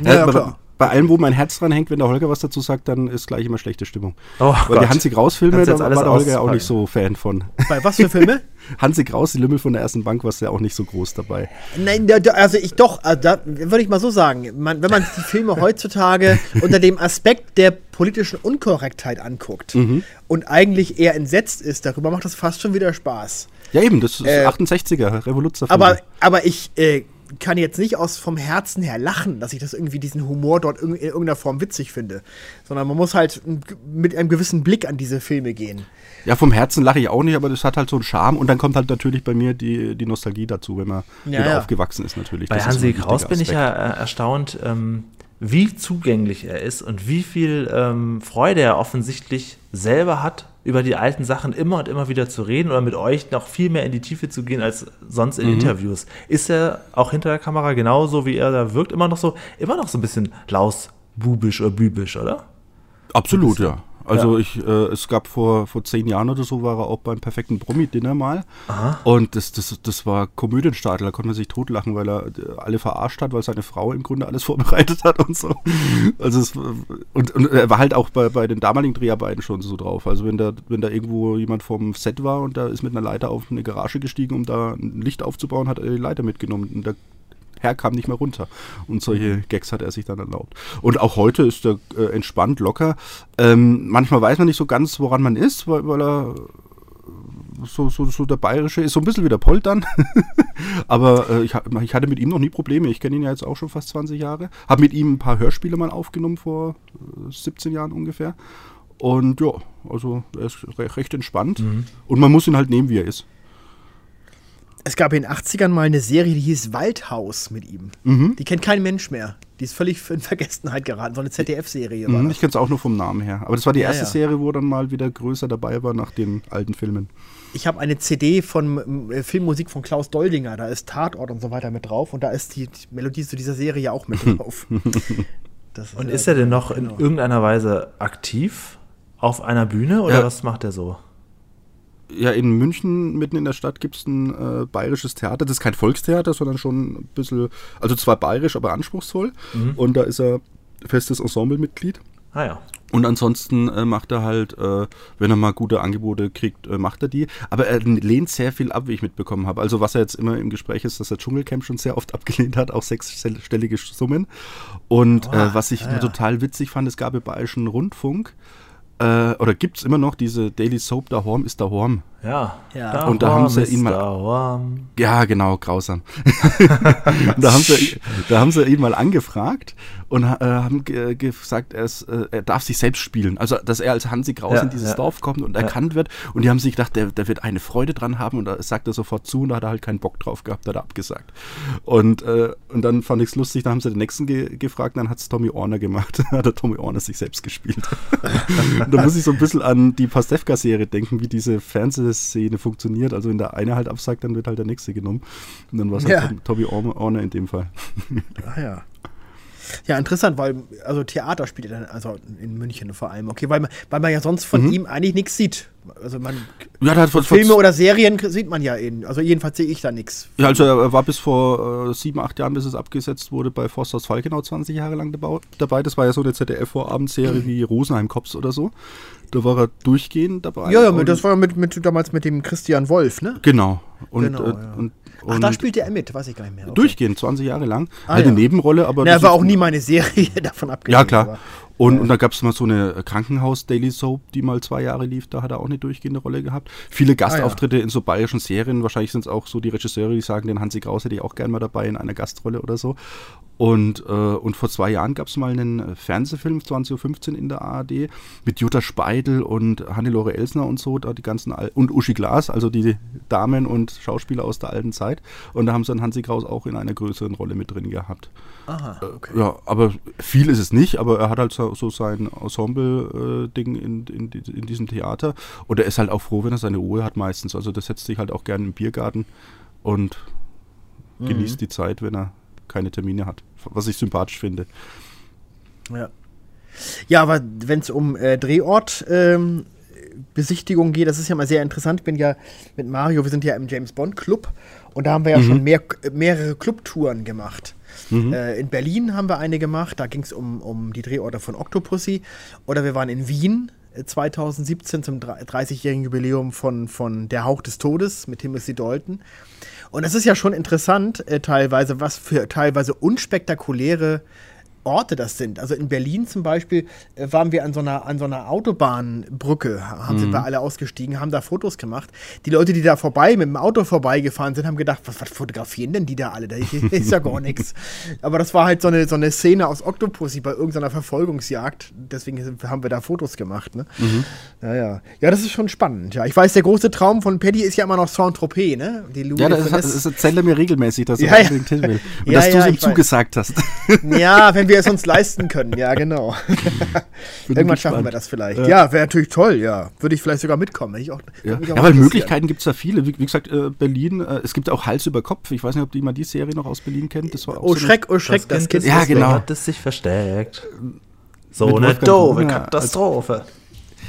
ja, ja klar bei allem, wo mein Herz dran hängt, wenn der Holger was dazu sagt, dann ist gleich immer schlechte Stimmung. Oh Weil Gott. die Hansi Kraus-Filme, da war der Holger ja auch nicht so Fan von. Bei was für Filme? Hansi Kraus, die Lümmel von der ersten Bank, war ja auch nicht so groß dabei. Nein, also ich doch, also da würde ich mal so sagen, man, wenn man die Filme heutzutage unter dem Aspekt der politischen Unkorrektheit anguckt mhm. und eigentlich eher entsetzt ist darüber, macht das fast schon wieder Spaß. Ja, eben, das ist äh, 68er, Revoluzzer. Aber, aber ich äh, kann jetzt nicht aus vom Herzen her lachen, dass ich das irgendwie diesen Humor dort in irgendeiner Form witzig finde, sondern man muss halt mit einem gewissen Blick an diese Filme gehen. Ja, vom Herzen lache ich auch nicht, aber das hat halt so einen Charme und dann kommt halt natürlich bei mir die, die Nostalgie dazu, wenn man ja, wieder ja. aufgewachsen ist natürlich. Bei Hansi Kraus bin ich ja äh, erstaunt, ähm, wie zugänglich er ist und wie viel ähm, Freude er offensichtlich selber hat über die alten Sachen immer und immer wieder zu reden oder mit euch noch viel mehr in die Tiefe zu gehen als sonst in mhm. Interviews. Ist er auch hinter der Kamera genauso, wie er da wirkt, immer noch so, immer noch so ein bisschen lausbubisch oder bübisch, oder? Absolut, ja. Also ja. ich, äh, es gab vor, vor zehn Jahren oder so, war er auch beim perfekten Promi-Dinner mal. Aha. Und das, das, das war Komödienstadel, da konnte man sich totlachen, weil er äh, alle verarscht hat, weil seine Frau im Grunde alles vorbereitet hat und so. Also es, und, und er war halt auch bei, bei den damaligen Dreharbeiten schon so drauf. Also wenn da, wenn da irgendwo jemand vom Set war und da ist mit einer Leiter auf eine Garage gestiegen, um da ein Licht aufzubauen, hat er die Leiter mitgenommen. Und da Herr kam nicht mehr runter. Und solche Gags hat er sich dann erlaubt. Und auch heute ist er äh, entspannt, locker. Ähm, manchmal weiß man nicht so ganz, woran man ist, weil, weil er so, so, so der Bayerische ist so ein bisschen wie der Poltern. Aber äh, ich, ich, hatte mit ihm noch nie Probleme. Ich kenne ihn ja jetzt auch schon fast 20 Jahre. Habe mit ihm ein paar Hörspiele mal aufgenommen vor äh, 17 Jahren ungefähr. Und ja, also er ist recht entspannt. Mhm. Und man muss ihn halt nehmen, wie er ist. Es gab in den 80ern mal eine Serie, die hieß Waldhaus mit ihm. Mhm. Die kennt kein Mensch mehr. Die ist völlig in Vergessenheit geraten. So eine ZDF-Serie mhm, Ich kenne es auch nur vom Namen her. Aber das war die ja, erste ja. Serie, wo dann mal wieder größer dabei war nach den alten Filmen. Ich habe eine CD von äh, Filmmusik von Klaus Doldinger. Da ist Tatort und so weiter mit drauf. Und da ist die, die Melodie zu dieser Serie ja auch mit drauf. ist und ist er denn noch in genau. irgendeiner Weise aktiv auf einer Bühne oder ja. was macht er so? Ja, in München, mitten in der Stadt, gibt es ein äh, bayerisches Theater. Das ist kein Volkstheater, sondern schon ein bisschen, also zwar bayerisch, aber anspruchsvoll. Mhm. Und da ist er festes Ensemblemitglied. Ah ja. Und ansonsten äh, macht er halt, äh, wenn er mal gute Angebote kriegt, äh, macht er die. Aber er lehnt sehr viel ab, wie ich mitbekommen habe. Also was er jetzt immer im Gespräch ist, dass er Dschungelcamp schon sehr oft abgelehnt hat, auch sechsstellige Summen. Und oh, was ich ah, ja. total witzig fand, es gab im Bayerischen Rundfunk äh, oder gibt es immer noch diese Daily Soap, da Horm ist da Horm. Ja. ja. Und da haben sie ihn mal. Ja, genau, grausam. da, haben sie, da haben sie ihn mal angefragt und äh, haben gesagt, er, ist, äh, er, darf sich selbst spielen. Also, dass er als Hansi Kraus ja, in dieses ja. Dorf kommt und erkannt wird. Und die haben sich gedacht, der, der wird eine Freude dran haben und da sagt er sofort zu und da hat er halt keinen Bock drauf gehabt, hat er abgesagt. Und, äh, und dann fand ich es lustig, da haben sie den nächsten ge gefragt, dann hat es Tommy Orner gemacht. hat der Tommy Orner sich selbst gespielt. da muss ich so ein bisschen an die Pastewka-Serie denken, wie diese Fernseh Szene funktioniert. Also wenn der eine halt absagt, dann wird halt der nächste genommen. Und dann war es halt ja. Toby Orner in dem Fall. Ah ja. Ja, interessant, weil also Theater spielt er dann, also in München vor allem, okay, weil man, weil man ja sonst von mhm. ihm eigentlich nichts sieht. Also man ja, hat von, Filme oder Serien sieht man ja in. Also jedenfalls sehe ich da nichts. Ja, also er war bis vor äh, sieben, acht Jahren, bis es abgesetzt wurde, bei Forsthaus Falkenau 20 Jahre lang dabei. Das war ja so eine ZDF-Vorabendserie mhm. wie Rosenheim Cops oder so. Da war er durchgehend dabei. Ja, ja, das war mit, mit, damals mit dem Christian Wolf, ne? Genau. Und, genau, äh, ja. und Ach, da spielte er mit, weiß ich gar nicht mehr. Okay. Durchgehend, 20 Jahre lang. Ah, eine ja. Nebenrolle, aber. Ja, war auch nie meine Serie davon abgesehen. Ja, klar. Und, ja. und da gab es mal so eine Krankenhaus-Daily Soap, die mal zwei Jahre lief, da hat er auch eine durchgehende Rolle gehabt. Viele Gastauftritte ah, ja. in so bayerischen Serien, wahrscheinlich sind es auch so die Regisseure, die sagen, den Hansi Kraus hätte ich auch gerne mal dabei in einer Gastrolle oder so. Und, äh, und vor zwei Jahren gab es mal einen äh, Fernsehfilm, 20.15 Uhr in der ARD, mit Jutta Speidel und Hannelore Elsner und so, da die ganzen Al und Uschi Glas, also die Damen und Schauspieler aus der alten Zeit. Und da haben sie dann Hansi Kraus auch in einer größeren Rolle mit drin gehabt. Aha, okay. ja, aber viel ist es nicht, aber er hat halt so, so sein Ensemble-Ding äh, in, in, in, diesem Theater. Und er ist halt auch froh, wenn er seine Ruhe hat meistens. Also der setzt sich halt auch gerne im Biergarten und mhm. genießt die Zeit, wenn er keine Termine hat, was ich sympathisch finde. Ja. Ja, aber wenn es um äh, Drehort ähm, Besichtigung geht, das ist ja mal sehr interessant. Ich bin ja mit Mario, wir sind ja im James Bond Club und da haben wir ja mhm. schon mehr, mehrere Clubtouren gemacht. Mhm. Äh, in Berlin haben wir eine gemacht, da ging es um, um die Drehorte von Octopussy. Oder wir waren in Wien 2017 äh, zum 30-jährigen Jubiläum von, von Der Hauch des Todes mit Timothy Dalton. Und es ist ja schon interessant, äh, teilweise, was für teilweise unspektakuläre Orte das sind. Also in Berlin zum Beispiel äh, waren wir an so einer, an so einer Autobahnbrücke, haben, mhm. sind wir alle ausgestiegen, haben da Fotos gemacht. Die Leute, die da vorbei, mit dem Auto vorbeigefahren sind, haben gedacht, was, was fotografieren denn die da alle? Da ist ja gar nichts. Aber das war halt so eine, so eine Szene aus Octopussy bei irgendeiner Verfolgungsjagd. Deswegen haben wir da Fotos gemacht. Ne? Mhm. Ja, ja. Ja, das ist schon spannend. Ja, ich weiß, der große Traum von Paddy ist ja immer noch Saint-Tropez, ne? Die ja, das, das erzählt er mir regelmäßig, dass er ja, unbedingt ja. hin will. Und ja, dass ja, du es ihm zugesagt hast. Ja, wenn wir wir es uns leisten können, ja, genau. Irgendwann schaffen wir das vielleicht. Ja, ja wäre natürlich toll, ja. Würde ich vielleicht sogar mitkommen. Ich auch, ja. ja, weil Möglichkeiten gibt es ja viele. Wie, wie gesagt, äh, Berlin, äh, es gibt auch Hals über Kopf. Ich weiß nicht, ob jemand die Serie noch aus Berlin kennt. Das war auch oh, so Schreck, oh Schreck, das, das Kind. Ja, genau. hat es sich versteckt. So eine doofe Katastrophe.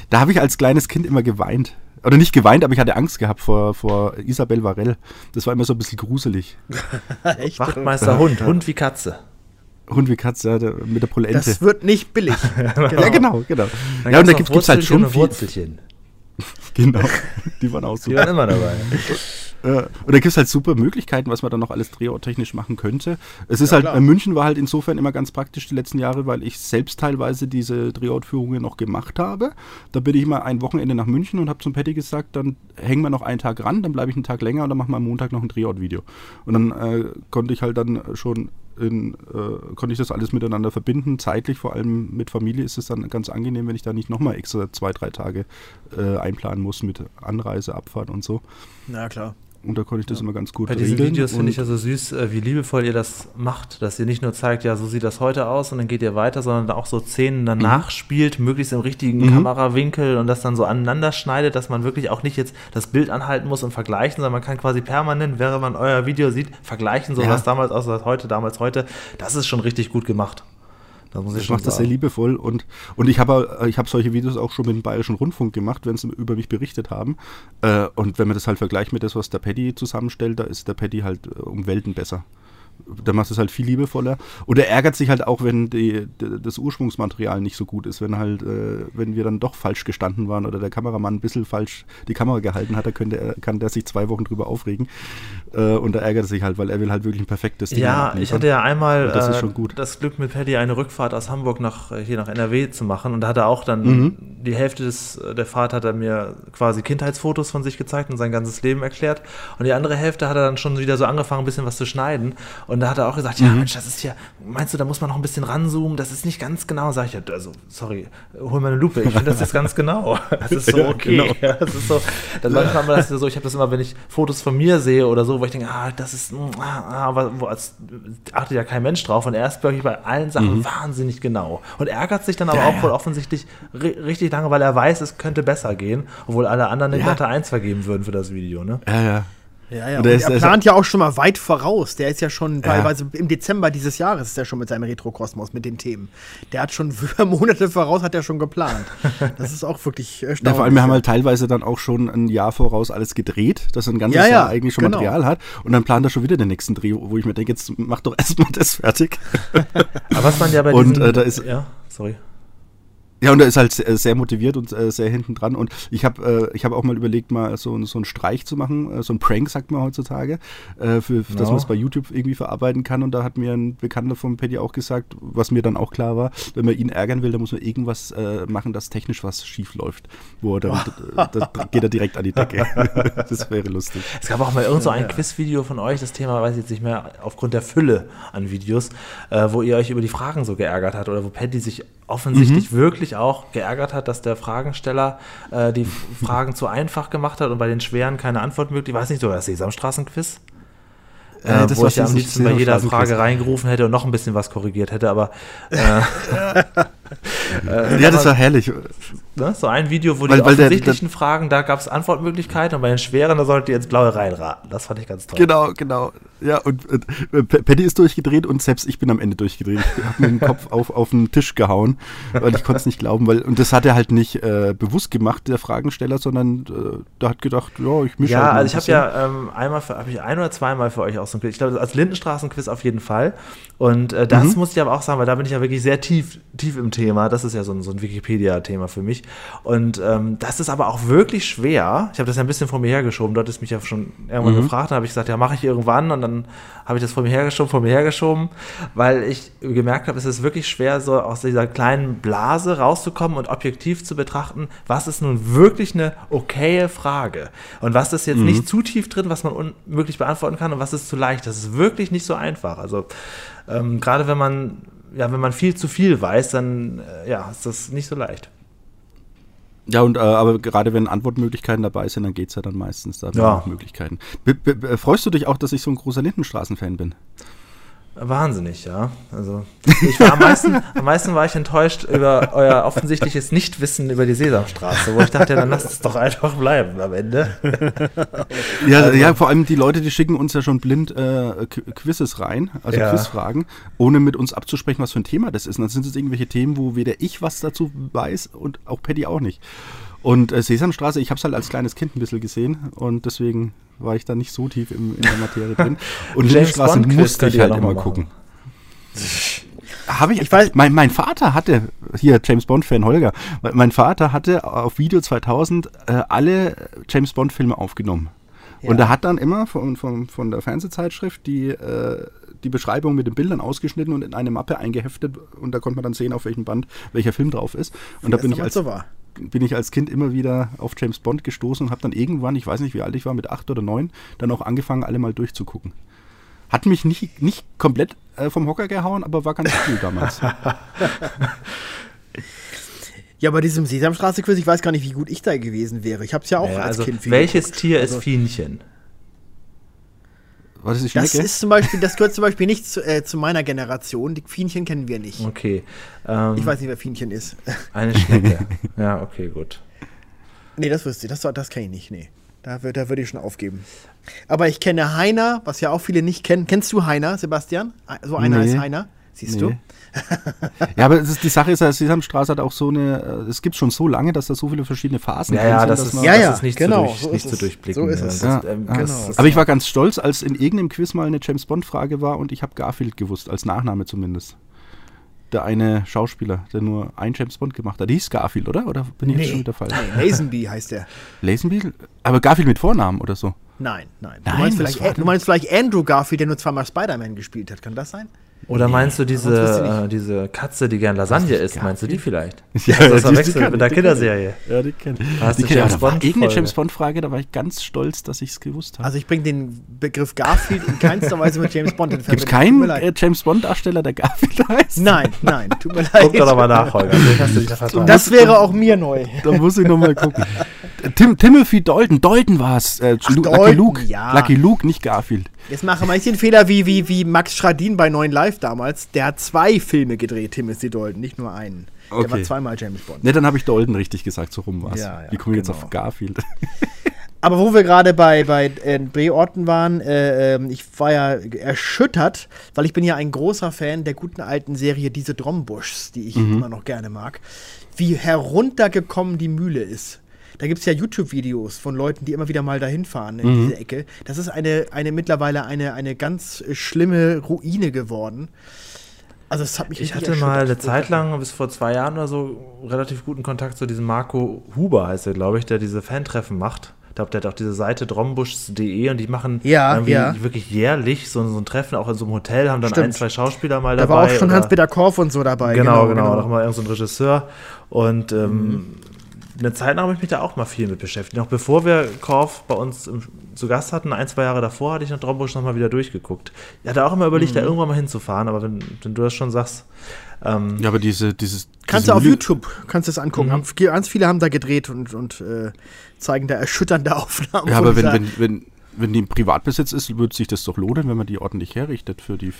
Da habe ich als kleines Kind immer geweint oder nicht geweint, aber ich hatte Angst gehabt vor, vor Isabel Varell. Das war immer so ein bisschen gruselig. Wachtmeister Hund, Hund wie Katze. Hund wie Katze mit der Polente. Das wird nicht billig. genau. Ja, genau, genau. Dann ja, und da gibt es halt schon viel. Wurzelchen. genau, die waren auch super. Die waren immer dabei. und da gibt es halt super Möglichkeiten, was man dann noch alles drehorttechnisch machen könnte. Es ist ja, halt, klar. München war halt insofern immer ganz praktisch die letzten Jahre, weil ich selbst teilweise diese Drehortführungen noch gemacht habe. Da bin ich mal ein Wochenende nach München und habe zum Patty gesagt, dann hängen wir noch einen Tag ran, dann bleibe ich einen Tag länger und dann machen wir am Montag noch ein Drehortvideo. Und dann äh, konnte ich halt dann schon in, äh, konnte ich das alles miteinander verbinden. Zeitlich, vor allem mit Familie, ist es dann ganz angenehm, wenn ich da nicht nochmal extra zwei, drei Tage äh, einplanen muss mit Anreise, Abfahrt und so. Na klar. Und da konnte ich das ja. immer ganz gut Bei diesen Videos finde ich ja so süß, äh, wie liebevoll ihr das macht, dass ihr nicht nur zeigt, ja, so sieht das heute aus und dann geht ihr weiter, sondern auch so Szenen danach mhm. spielt, möglichst im richtigen mhm. Kamerawinkel und das dann so aneinander schneidet, dass man wirklich auch nicht jetzt das Bild anhalten muss und vergleichen, sondern man kann quasi permanent, während man euer Video sieht, vergleichen, so ja. was damals aussah, heute, damals, heute. Das ist schon richtig gut gemacht. Das muss ich, ich mache das sehr liebevoll und, und ich habe ich hab solche Videos auch schon mit dem Bayerischen Rundfunk gemacht, wenn sie über mich berichtet haben. Äh, und wenn man das halt vergleicht mit das, was der Paddy zusammenstellt, da ist der Paddy halt äh, um Welten besser da macht es halt viel liebevoller. Und er ärgert sich halt auch, wenn die, das Ursprungsmaterial nicht so gut ist. Wenn halt, äh, wenn wir dann doch falsch gestanden waren oder der Kameramann ein bisschen falsch die Kamera gehalten hat, da könnte er, kann der sich zwei Wochen drüber aufregen. Äh, und da ärgert er sich halt, weil er will halt wirklich ein perfektes Ding Ja, ich hatte ja einmal das, äh, das, Glück mit Paddy eine Rückfahrt aus Hamburg nach äh, hier nach NRW zu machen. Und da hat er auch dann mhm. die Hälfte des, äh, der Fahrt hat er mir quasi Kindheitsfotos von sich gezeigt und sein ganzes Leben erklärt. Und die andere Hälfte hat er dann schon wieder so angefangen, ein bisschen was zu schneiden. Und da hat er auch gesagt, ja, mhm. Mensch, das ist ja, meinst du, da muss man noch ein bisschen ranzoomen, das ist nicht ganz genau. Sag ich, ja, also, sorry, hol mal eine Lupe, ich finde das jetzt ganz genau. Das ist so okay. Ja, genau. ja, das ist so, dann manchmal war das so, ich habe das immer, wenn ich Fotos von mir sehe oder so, wo ich denke, ah, das ist, mm, ah, ah, aber als, achtet ja kein Mensch drauf und er ist wirklich bei allen Sachen mhm. wahnsinnig genau und ärgert sich dann aber ja, auch wohl offensichtlich richtig lange, weil er weiß, es könnte besser gehen, obwohl alle anderen eine glatte Eins vergeben würden für das Video, ne? Ja, ja. Ja, ja. Und, und er plant ja auch schon mal weit voraus. Der ist ja schon ja. teilweise im Dezember dieses Jahres ist er schon mit seinem Retrokosmos mit den Themen. Der hat schon Monate voraus hat er schon geplant. Das ist auch wirklich erstaunlich. Ja, vor allem wir haben halt teilweise dann auch schon ein Jahr voraus alles gedreht, dass er ein ganzes ja, Jahr eigentlich schon genau. Material hat und dann plant er schon wieder den nächsten Dreh, wo ich mir denke, jetzt mach doch erstmal das fertig. Aber was man ja bei und, äh, da ist ja, sorry. Ja, und er ist halt sehr motiviert und äh, sehr hinten dran. Und ich habe äh, hab auch mal überlegt, mal so, so einen Streich zu machen, äh, so ein Prank, sagt man heutzutage, äh, für, für, dass man es bei YouTube irgendwie verarbeiten kann. Und da hat mir ein Bekannter von Paddy auch gesagt, was mir dann auch klar war, wenn man ihn ärgern will, dann muss man irgendwas äh, machen, dass technisch was schief läuft. Wo er dann, da, da geht er direkt an die Decke. das wäre lustig. Es gab auch mal irgend so ein Quizvideo von euch, das Thema weiß ich jetzt nicht mehr, aufgrund der Fülle an Videos, äh, wo ihr euch über die Fragen so geärgert habt oder wo Paddy sich offensichtlich mhm. wirklich auch geärgert hat, dass der Fragensteller äh, die Fragen zu einfach gemacht hat und bei den schweren keine Antwort möglich. Ich weiß nicht, sogar das Sesamstraßenquiz? Äh, äh, wo ich ja am liebsten bei jeder Frage reingerufen hätte und noch ein bisschen was korrigiert hätte, aber äh, äh, ja, das war herrlich. Ne? So ein Video, wo weil, die weil offensichtlichen der, der, Fragen, da gab es Antwortmöglichkeiten und bei den schweren, da solltet ihr ins Blaue reinraten. Das fand ich ganz toll. Genau, genau. Ja, und äh, Patty ist durchgedreht und selbst ich bin am Ende durchgedreht. Ich habe mir den Kopf auf, auf den Tisch gehauen, weil ich konnte es nicht glauben. Weil, und das hat er halt nicht äh, bewusst gemacht, der Fragensteller, sondern äh, da hat gedacht, ja, ich mische Ja, halt also ich habe ja ähm, einmal, habe ich ein oder zweimal für euch auch so ein Quiz. Ich glaube, als Lindenstraßenquiz auf jeden Fall. Und äh, das mhm. muss ich aber auch sagen, weil da bin ich ja wirklich sehr tief, tief im Thema. Das ist ja so ein, so ein Wikipedia-Thema für mich. Und ähm, das ist aber auch wirklich schwer. Ich habe das ja ein bisschen vor mir hergeschoben. Dort ist mich ja schon irgendwann mhm. gefragt. Da habe ich gesagt, ja, mache ich irgendwann. Und dann habe ich das vor mir hergeschoben, vor mir hergeschoben, weil ich gemerkt habe, es ist wirklich schwer, so aus dieser kleinen Blase rauszukommen und objektiv zu betrachten, was ist nun wirklich eine okaye Frage. Und was ist jetzt mhm. nicht zu tief drin, was man unmöglich beantworten kann und was ist zu leicht. Das ist wirklich nicht so einfach. Also ähm, gerade wenn man, ja, wenn man viel zu viel weiß, dann äh, ja, ist das nicht so leicht. Ja, und äh, aber gerade wenn Antwortmöglichkeiten dabei sind, dann geht es ja dann meistens da ja. Möglichkeiten. Be freust du dich auch, dass ich so ein großer Lindenstraßen-Fan bin? Wahnsinnig, ja. Also ich war am meisten, am meisten war ich enttäuscht über euer offensichtliches Nichtwissen über die Sesamstraße, wo ich dachte, ja, dann lasst es doch einfach bleiben am Ende. Ja, also, ja, vor allem die Leute, die schicken uns ja schon blind äh, Quizzes rein, also ja. Quizfragen, ohne mit uns abzusprechen, was für ein Thema das ist. Und dann sind es irgendwelche Themen, wo weder ich was dazu weiß und auch Paddy auch nicht. Und äh, Sesamstraße, ich habe es halt als kleines Kind ein bisschen gesehen und deswegen war ich da nicht so tief im, in der Materie drin. Und Lindenstraße musste ich halt immer machen. gucken. Habe ich, ich weiß, mein, mein Vater hatte, hier James Bond-Fan Holger, mein Vater hatte auf Video 2000 äh, alle James Bond-Filme aufgenommen. Ja. Und er hat dann immer von, von, von der Fernsehzeitschrift die, äh, die Beschreibung mit den Bildern ausgeschnitten und in eine Mappe eingeheftet und da konnte man dann sehen, auf welchem Band welcher Film drauf ist. Und Wie da bin ich als, so war bin ich als Kind immer wieder auf James Bond gestoßen und habe dann irgendwann, ich weiß nicht, wie alt ich war, mit acht oder neun, dann auch angefangen, alle mal durchzugucken. Hat mich nicht, nicht komplett äh, vom Hocker gehauen, aber war ganz cool damals. Ja, bei diesem Sesamstraße-Quiz, ich weiß gar nicht, wie gut ich da gewesen wäre. Ich habe es ja auch ja, als also Kind Welches geguckt. Tier also, ist Fienchen? Was ist die Das ist zum Beispiel, das gehört zum Beispiel nicht zu, äh, zu meiner Generation. Die Fienchen kennen wir nicht. Okay. Ähm, ich weiß nicht, wer Fienchen ist. Eine Schnecke. ja, okay, gut. Nee, das wüsste ich. Das, das kenne ich nicht. Nee. Da, da würde ich schon aufgeben. Aber ich kenne Heiner, was ja auch viele nicht kennen. Kennst du Heiner, Sebastian? So einer nee. ist Heiner. Siehst nee. du? Ja, aber ist, die Sache ist, dass Sesamstraße hat auch so eine, äh, es gibt schon so lange, dass da so viele verschiedene Phasen ja, ja, sind, das ist, ja, ja, das ist nicht, genau, zu, durch, so nicht zu durchblicken. So ist es. Ja, ähm, genau. aber ich war ganz stolz, als in irgendeinem Quiz mal eine James Bond-Frage war und ich habe Garfield gewusst, als Nachname zumindest. Der eine Schauspieler, der nur ein James Bond gemacht hat. Die hieß Garfield, oder? Oder bin ich nee. schon wieder falsch? Nee, Lazenby heißt der. Lazenby? Aber Garfield mit Vornamen oder so? Nein, nein. Du, nein, meinst vielleicht, du meinst vielleicht Andrew Garfield, der nur zweimal Spider-Man gespielt hat. Kann das sein? Oder meinst du diese, äh, diese Katze, die gern Lasagne isst? Meinst du die vielleicht? Ja, das ist verwechselt mit der Kinderserie. Ja, die kenne ich. Hast die du James Bond irgendeine James Bond-Frage, da war ich ganz stolz, dass ich es gewusst habe. Also ich bringe den Begriff Garfield in keinster Weise mit James Bond in Verbindung. Gibt es keinen äh, James Bond-Darsteller, der Garfield heißt? Nein, nein, tut mir leid. Guck doch nochmal nach, Holger. Das wäre auch mir neu. Da muss ich nochmal gucken. Tim, Timothy Dalton, Dalton war es. Äh, Lucky Luke. Ja. Lucky Luke, nicht Garfield. Jetzt mache ich den Fehler wie, wie, wie Max Schradin bei 9 Live damals. Der hat zwei Filme gedreht, Timothy Dalton, nicht nur einen. Okay. Der war zweimal James Bond. Ne, dann habe ich Dalton richtig gesagt, so rum war es. Ja, ja, Wie komme ich genau. jetzt auf Garfield? Aber wo wir gerade bei, bei äh, Drehorten waren, äh, ähm, ich war ja erschüttert, weil ich bin ja ein großer Fan der guten alten Serie Diese Drombuschs, die ich mhm. immer noch gerne mag, wie heruntergekommen die Mühle ist. Da gibt es ja YouTube-Videos von Leuten, die immer wieder mal dahin fahren in mhm. diese Ecke. Das ist eine, eine mittlerweile eine, eine ganz schlimme Ruine geworden. Also es hat mich Ich hatte mal eine Zeit lang, bis vor zwei Jahren oder so, relativ guten Kontakt zu diesem Marco Huber, heißt er, glaube ich, der diese Fantreffen macht. Ich glaube, der hat auch diese Seite drombusch.de und die machen Ja, irgendwie ja. wirklich jährlich so, so ein Treffen, auch in so einem Hotel, haben dann Stimmt. ein, zwei Schauspieler mal Da dabei. war auch schon Hans-Peter Korf und so dabei. Genau, genau, noch mal irgend so ein Regisseur. Und ähm, eine Zeit lang habe ich mich da auch mal viel mit beschäftigt. Noch bevor wir Korf bei uns im, zu Gast hatten, ein, zwei Jahre davor, hatte ich noch Drombusch noch mal wieder durchgeguckt. Ich hatte auch immer überlegt, da irgendwann mal hinzufahren, aber wenn, wenn du das schon sagst, ähm, Ja, aber diese, dieses. Kannst diese du auf Mühle- YouTube, kannst du es angucken. Haben, ganz viele haben da gedreht und, und äh, zeigen da erschütternde Aufnahmen. Ja, aber wenn, wenn, wenn, wenn die im Privatbesitz ist, würde sich das doch lohnen, wenn man die ordentlich herrichtet für die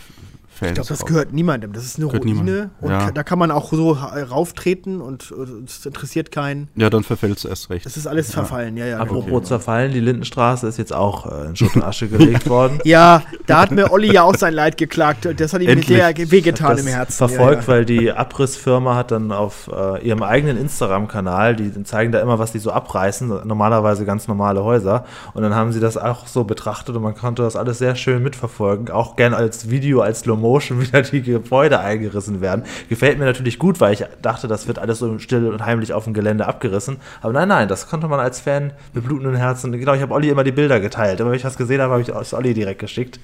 F- Fans. Ich glaube, das gehört niemandem. Das ist eine Gehört Ruine niemandem. und Ja. da kann man auch so ha- rauftreten und äh, es interessiert keinen. Ja, dann verfällt es erst recht. Es ist alles verfallen, ja, ja. apropos genau. zerfallen, die Lindenstraße ist jetzt auch äh, in Schutt und Asche gelegt worden. Ja, da hat mir Olli ja auch sein Leid geklagt. Das hat ihm Endlich. sehr ge- wehgetan das im Herzen. verfolgt, ja, ja. weil die Abrissfirma hat dann auf äh, ihrem eigenen Instagram-Kanal, die zeigen da immer, was die so abreißen, normalerweise ganz normale Häuser. Und dann haben sie das auch so betrachtet und man konnte das alles sehr schön mitverfolgen. Auch gerne als Video, als Slow Motion wieder die Gebäude eingerissen werden. Gefällt mir natürlich gut, weil ich dachte, das wird alles so still und heimlich auf dem Gelände abgerissen. Aber nein, nein, das konnte man als Fan mit blutenden Herzen. Genau, ich habe Olli immer die Bilder geteilt. Immer wenn ich was gesehen habe, habe ich es Olli direkt geschickt.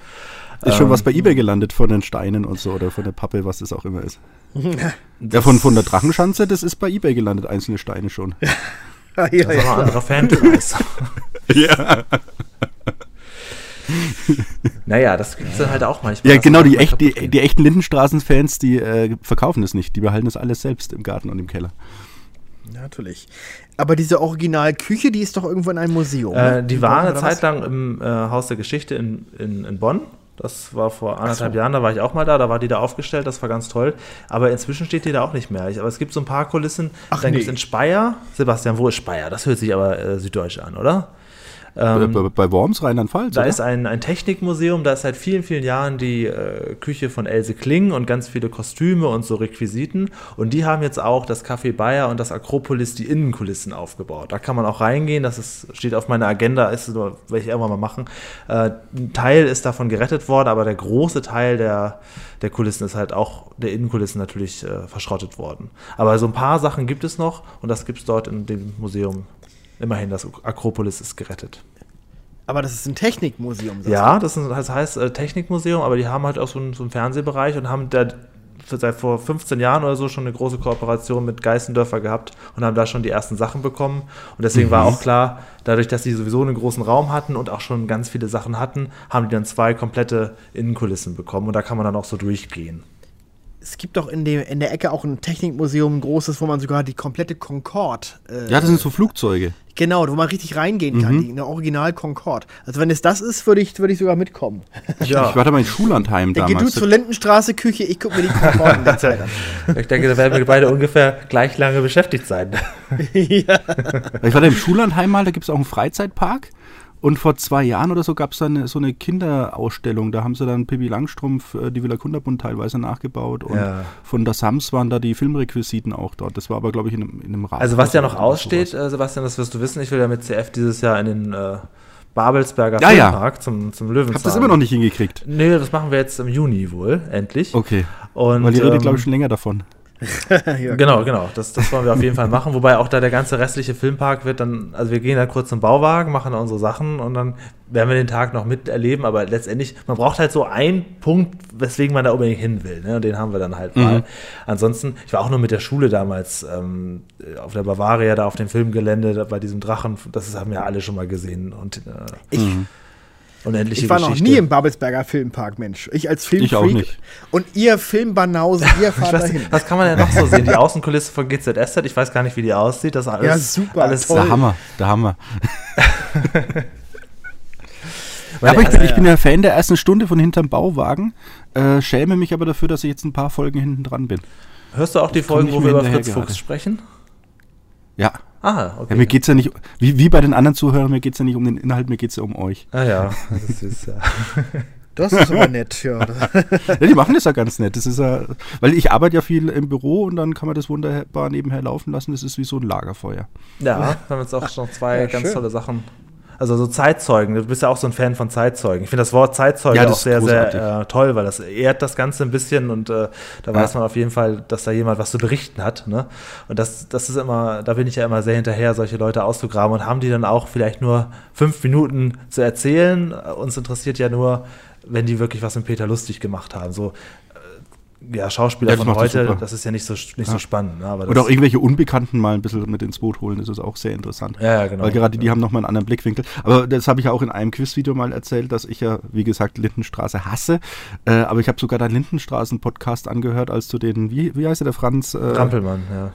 Ist schon Ähm. was bei Ebay gelandet von den Steinen und so oder von der Pappe, was das auch immer ist. ja, von, von der Drachenschanze, das ist bei Ebay gelandet, einzelne Steine schon. ja, Das ist aber ein ja. anderer Fankreis. ja. Naja, das gibt es dann halt auch manchmal. Ja, genau, die, echt, die, die echten Lindenstraßen-Fans, die äh, verkaufen es nicht. Die behalten das alles selbst im Garten und im Keller. Natürlich. Aber diese Originalküche, die ist doch irgendwo in einem Museum. Äh, ne? die In war eine Zeit was? lang im äh, Haus der Geschichte in, in, in Bonn. Das war vor anderthalb so. Jahren, da war ich auch mal da, da war die da aufgestellt, das war ganz toll. Aber inzwischen steht die da auch nicht mehr. Ich, aber es gibt so ein paar Kulissen. Ach, Dann nee. gibt es in Speyer. Sebastian, wo ist Speyer? Das hört sich aber äh, süddeutsch an, oder? Ähm, bei, bei Worms, Rheinland-Pfalz. Da oder? ist ein, ein Technikmuseum, da ist seit vielen, vielen Jahren die äh, Küche von Else Kling und ganz viele Kostüme und so Requisiten. Und die haben jetzt auch das Café Bayer und das Akropolis die Innenkulissen aufgebaut. Da kann man auch reingehen, das ist, steht auf meiner Agenda, ist werde ich irgendwann mal machen. Äh, ein Teil ist davon gerettet worden, aber der große Teil der, der Kulissen ist halt auch, der Innenkulissen natürlich äh, verschrottet worden. Aber so ein paar Sachen gibt es noch und das gibt es dort in dem Museum. Immerhin, das Akropolis ist gerettet. Aber das ist ein Technikmuseum. sagst Ja, das, ist, das heißt äh, Technikmuseum, aber die haben halt auch so einen, so einen Fernsehbereich und haben da seit vor 15 Jahren oder so schon eine große Kooperation mit Geißendörfer gehabt und haben da schon die ersten Sachen bekommen. Und deswegen war auch klar, dadurch, dass sie sowieso einen großen Raum hatten und auch schon ganz viele Sachen hatten, haben die dann zwei komplette Innenkulissen bekommen und da kann man dann auch so durchgehen. Es gibt doch in, dem, in der Ecke auch ein Technikmuseum, ein großes, wo man sogar die komplette Concorde. Äh, ja, das sind so Flugzeuge. Genau, wo man richtig reingehen kann. Mhm. Die, eine Original Concorde. Also, wenn es das ist, würde ich, würde ich sogar mitkommen. Ja, Ich war da mal in Schullandheim Dann geh du damals. zur Lindenstraße Küche, ich gucke mir die Concorde in der Zeit an. ich denke, da werden wir beide ungefähr gleich lange beschäftigt sein. Ich war da im Schullandheim mal, da gibt es auch einen Freizeitpark. Und vor zwei Jahren oder so gab es dann so eine Kinderausstellung. Da haben sie dann Pippi Langstrumpf, äh, die Villa Kunterbund teilweise nachgebaut. Und Ja. von der Sams waren da die Filmrequisiten auch dort. Das war aber, glaube ich, in einem, in einem Rathaus Also was ja noch aussteht, äh, Sebastian, das wirst du wissen, ich will ja mit CF dieses Jahr in den äh, Babelsberger Ja, ja. Filmpark zum, zum Löwenzahn. Hab das immer noch nicht hingekriegt. Nee, das machen wir jetzt im Juni wohl, endlich. Okay. Und, Weil die redet, ähm, glaube ich, schon länger davon. ja, Genau, genau. Das, das wollen wir auf jeden Fall machen. Wobei auch da der ganze restliche Filmpark wird dann, also wir gehen da kurz zum Bauwagen, machen da unsere Sachen und dann werden wir den Tag noch miterleben. Aber letztendlich, man braucht halt so einen Punkt, weswegen man da unbedingt hin will. Ne? Und den haben wir dann halt mal. Mhm. Ansonsten, ich war auch nur mit der Schule damals ähm, auf der Bavaria, da auf dem Filmgelände, da bei diesem Drachen. Das haben ja alle schon mal gesehen. Und äh, Ich, unendliche ich war noch Geschichte. nie im Babelsberger Filmpark, Mensch. Ich als Filmfreak. Ich auch nicht. Und ihr Filmbanausen, ihr fahrt weiß, dahin. was kann man denn noch so sehen? Die Außenkulisse von GZSZ, ich weiß gar nicht, wie die aussieht. Das alles, Ja, super, Alles toll. Der Hammer, der Hammer. Aber ich bin, ich bin ja Fan der ersten Stunde von Hinterm Bauwagen. Äh, schäme mich aber dafür, dass ich jetzt ein paar Folgen hinten dran bin. Hörst du auch die Ich komm Folgen, wo wir über Fritz gerade. Fuchs sprechen? Ja. Ah, okay. ja mir geht es ja nicht, wie, wie bei den anderen Zuhörern, mir geht es ja nicht um den Inhalt, mir geht es ja um euch. ah ja, das ist ja. Das ist aber nett, ja. Ja, die machen das ja ganz nett. Das ist ja, weil ich arbeite ja viel im Büro und dann kann man das wunderbar nebenher laufen lassen. Das ist wie so ein Lagerfeuer. Ja, wir haben jetzt auch schon zwei Ja, ganz schön. tolle Sachen. Also so Zeitzeugen, du bist ja auch so ein Fan von Zeitzeugen. Ich finde das Wort Zeitzeuge Ja, auch ist sehr, großartig. sehr äh, toll, weil das ehrt das Ganze ein bisschen und äh, da weiß man auf jeden Fall, dass da jemand was zu berichten hat. Ne? Und das, das ist immer, da bin ich ja immer sehr hinterher, solche Leute auszugraben und haben die dann auch vielleicht nur fünf Minuten zu erzählen. Uns interessiert ja nur, wenn die wirklich was mit Peter lustig gemacht haben. So ja, Schauspieler Ja, das von das heute, super. das ist ja nicht so, nicht so spannend. Ne? Aber das, Oder auch irgendwelche Unbekannten mal ein bisschen mit ins Boot holen, das ist auch sehr interessant. Ja, ja, genau. Weil gerade die haben nochmal einen anderen Blickwinkel. Aber das habe ich ja auch in einem Quizvideo mal erzählt, dass ich ja, wie gesagt, Lindenstraße hasse. Äh, aber ich habe sogar deinen Lindenstraßen-Podcast angehört, als du den, wie, wie heißt der, der Franz? Äh, Rampelmann, ja.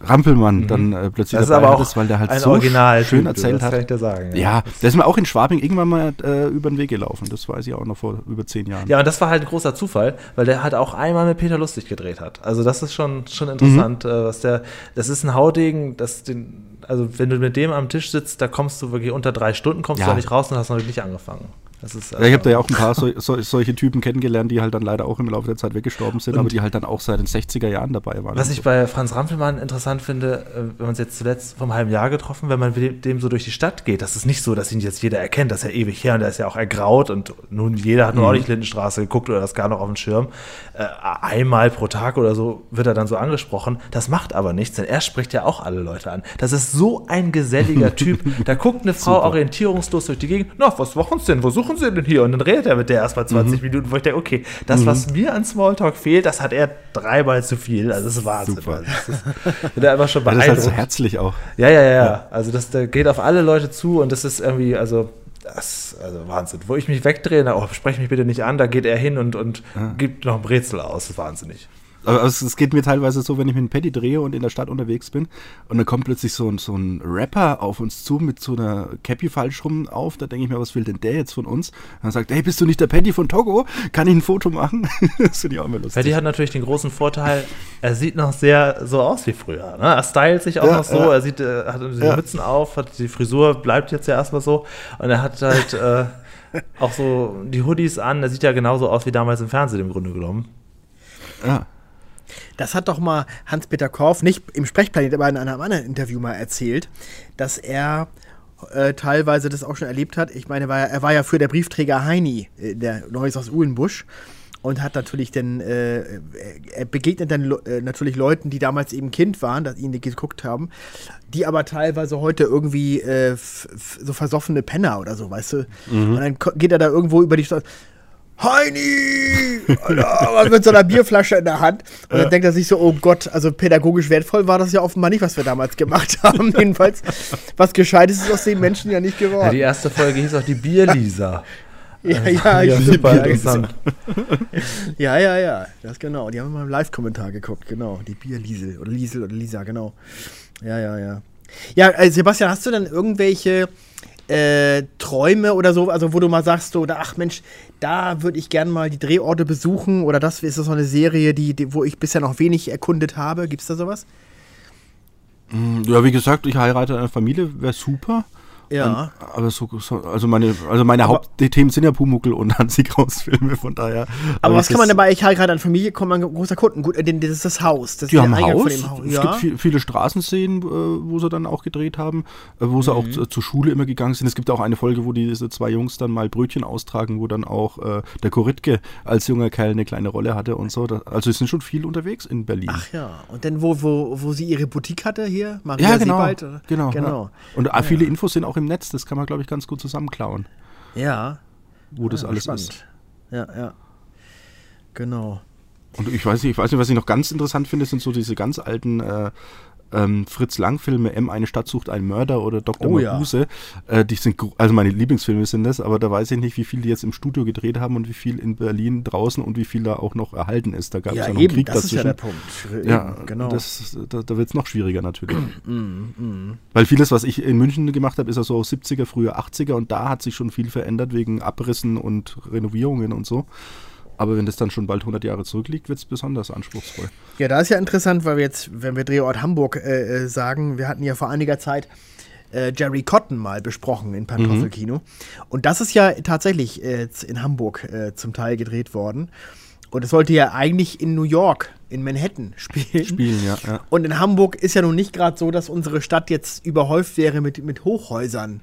Rampelmann dann äh, plötzlich Mhm. Das ist aber auch hattest, weil der halt ein so Original schön Typ, erzählt hat. kann ich dir sagen. Ja, der ist mir auch in Schwabing irgendwann mal äh, über den Weg gelaufen. Das weiß ich auch noch vor über zehn Jahren. Ja, und das war halt ein großer Zufall, weil der halt auch einmal mit Peter Lustig gedreht hat. Also das ist schon, schon interessant, Mhm. äh, was der, das ist ein Haudegen, das den, also wenn du mit dem am Tisch sitzt, da kommst du wirklich unter drei Stunden, kommst Ja. du da nicht raus und hast noch nicht angefangen. Ist, Ja, ich habe da ja auch ein paar so, so, solche Typen kennengelernt, die halt dann leider auch im Laufe der Zeit weggestorben sind, Und- aber die halt dann auch seit den 60er Jahren dabei waren. Was und ich so. bei Franz Rampelmann interessant finde, äh, wenn man es jetzt zuletzt vom halben Jahr getroffen, wenn man mit dem so durch die Stadt geht, das ist nicht so, dass ihn jetzt jeder erkennt, das ist ja ewig her und der ist ja auch ergraut und nun jeder hat nur auch nicht Lindenstraße geguckt oder das gar noch auf dem Schirm. Äh, einmal pro Tag oder so wird er dann so angesprochen. Das macht aber nichts, denn er spricht ja auch alle Leute an. Das ist so ein geselliger Typ. Da guckt eine Frau Super. orientierungslos durch die Gegend. Na, was machen Sie denn? Wo suchen Sie denn hier? Und dann redet er mit der erstmal 20 Minuten, wo ich denke, okay, das, was mir an Smalltalk fehlt, das hat er dreimal zu viel. Also das ist Wahnsinn. Super. Also das ist, da immer schon Ja, das ist halt so beeindruckt. herzlich auch. Ja, ja, ja, ja. Also das der geht auf alle Leute zu und das ist irgendwie, also das, also Wahnsinn. Wo ich mich wegdrehe, na, oh, sprech mich bitte nicht an, da geht er hin und, und gibt noch ein Brezel aus. Das ist wahnsinnig. Aber es, es geht mir teilweise so, wenn ich mit dem Paddy drehe und in der Stadt unterwegs bin und dann kommt plötzlich so ein, so ein Rapper auf uns zu mit so einer Cappy falsch rum auf, da denke ich mir, was will denn der jetzt von uns? Und dann sagt, hey, bist du nicht der Paddy von Togo? Kann ich ein Foto machen? das finde ich auch immer lustig. Paddy hat natürlich den großen Vorteil, er sieht noch sehr so aus wie früher. Ne? Er stylt sich auch Ja, noch so, ja. er sieht, äh, hat die Ja. Mützen auf, hat die Frisur, bleibt jetzt ja erstmal so. Und er hat halt äh, auch so die Hoodies an, er sieht ja genauso aus wie damals im Fernsehen im Grunde genommen. ja. Das hat doch mal Hans-Peter Korff, nicht im Sprechplanet, aber in einem anderen Interview mal erzählt, dass er äh, teilweise das auch schon erlebt hat. Ich meine, er war, ja- er war ja für der Briefträger Heini, äh, der Neues aus Uhlenbusch. Und hat natürlich dann, äh, er begegnet dann äh, natürlich Leuten, die damals eben Kind waren, dass ihn die geguckt haben, die aber teilweise heute irgendwie äh, so versoffene Penner oder so, weißt du? Und dann geht er da irgendwo über die Stadt. Heini! Alter, mit so einer Bierflasche in der Hand. Und dann denkt er sich so, oh Gott, also pädagogisch wertvoll war das ja offenbar nicht, was wir damals gemacht haben. Jedenfalls, was Gescheites ist aus den Menschen ja nicht Ja, geworden. die erste Folge hieß auch die Bierlisa. Ja, ja, ja, stimmt. super ja, interessant. ja, ja, ja, das genau. Die haben mal im Live-Kommentar geguckt, genau. Die Bierliesel oder Liesel oder Lisa, genau. Ja, ja, ja. Ja, äh, Sebastian, hast du denn irgendwelche äh, Träume oder so, also wo du mal sagst, so, ach Mensch, da würde ich gern mal die Drehorte besuchen oder das ist so eine Serie, die, die, wo ich bisher noch wenig erkundet habe. Gibt's da sowas? ja, wie gesagt, ich heirate eine Familie, wäre super. Ja. Ähm, aber so, so, also meine, also meine Aber- Hauptthemen sind ja Pumuckel und Hansi Kraus Filme, von daher. Aber was kann man dabei? Ich habe gerade an Familie, kommt man großer Kunden. Gut, das ist das Haus. Das Die ist haben ein Eingang Haus. von dem Haus. Es Ja. gibt viel, viele Straßenszenen, äh, wo sie dann auch gedreht haben, äh, wo sie Mhm. auch zu, zur Schule immer gegangen sind. Es gibt auch eine Folge, wo diese zwei Jungs dann mal Brötchen austragen, wo dann auch äh, der Koritke als junger Kerl eine kleine Rolle hatte und so. Also sie sind schon viel unterwegs in Berlin. Ach ja. Und dann, wo, wo, wo sie ihre Boutique hatte hier? Maria ja, genau. Sebald, oder? genau, genau. Ja. Und äh, viele Infos sind auch im Netz. Das kann man, glaube ich, ganz gut zusammenklauen, Ja. wo das ja, alles spannend. ist. Ja, ja. Genau. Und ich weiß nicht, ich weiß nicht, was ich noch ganz interessant finde, sind so diese ganz alten äh, ähm, Fritz Lang-Filme, M, eine Stadt sucht einen Mörder oder Dr. Oh ja. Mabuse. Äh, die sind, also meine Lieblingsfilme sind das, aber da weiß ich nicht, wie viel die jetzt im Studio gedreht haben und wie viel in Berlin draußen und wie viel da auch noch erhalten ist. Da gab es Ja, ja noch einen eben, Krieg das ist ja dazwischen. der Punkt. Eben, Ja, genau. das, da, da wird es noch schwieriger natürlich. Mm, Weil vieles, was ich in München gemacht habe, ist ja so 70er, früher 80er und da hat sich schon viel verändert wegen Abrissen und Renovierungen und so. Aber wenn das dann schon bald 100 Jahre zurückliegt, wird es besonders anspruchsvoll. Ja, da ist ja interessant, weil wir jetzt, wenn wir Drehort Hamburg äh, äh, sagen, wir hatten ja vor einiger Zeit äh, Jerry Cotton mal besprochen in Pantoffelkino. Und das ist ja tatsächlich äh, in Hamburg äh, zum Teil gedreht worden. Und es sollte ja eigentlich in New York, in Manhattan spielen. Spielen, ja. ja. Und in Hamburg ist ja nun nicht gerade so, dass unsere Stadt jetzt überhäuft wäre mit, mit Hochhäusern.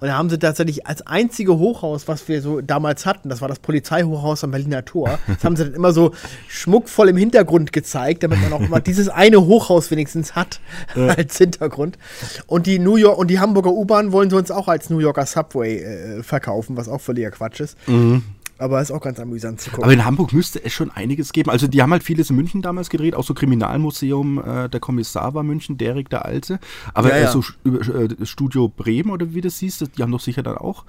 Und da haben sie tatsächlich als einzige Hochhaus, was wir so damals hatten, das war das Polizeihochhaus am Berliner Tor, das haben sie dann immer so schmuckvoll im Hintergrund gezeigt, damit man auch immer dieses eine Hochhaus wenigstens hat ja. als Hintergrund. Und die New York und die Hamburger U-Bahn wollen sie uns auch als New Yorker Subway äh, verkaufen, was auch völliger Quatsch ist. Mhm. Aber ist auch ganz amüsant zu gucken. Aber in Hamburg müsste es schon einiges geben. Also die haben halt vieles in München damals gedreht, auch so Kriminalmuseum, äh, der Kommissar war München, Derek der Alte. Aber ja, ja. so äh, Studio Bremen oder wie das hieß, die haben doch sicher dann auch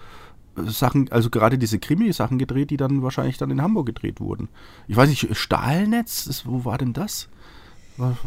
äh, Sachen, also gerade diese Krimi-Sachen gedreht, die dann wahrscheinlich dann in Hamburg gedreht wurden. Ich weiß nicht, Stahlnetz, wo war denn das?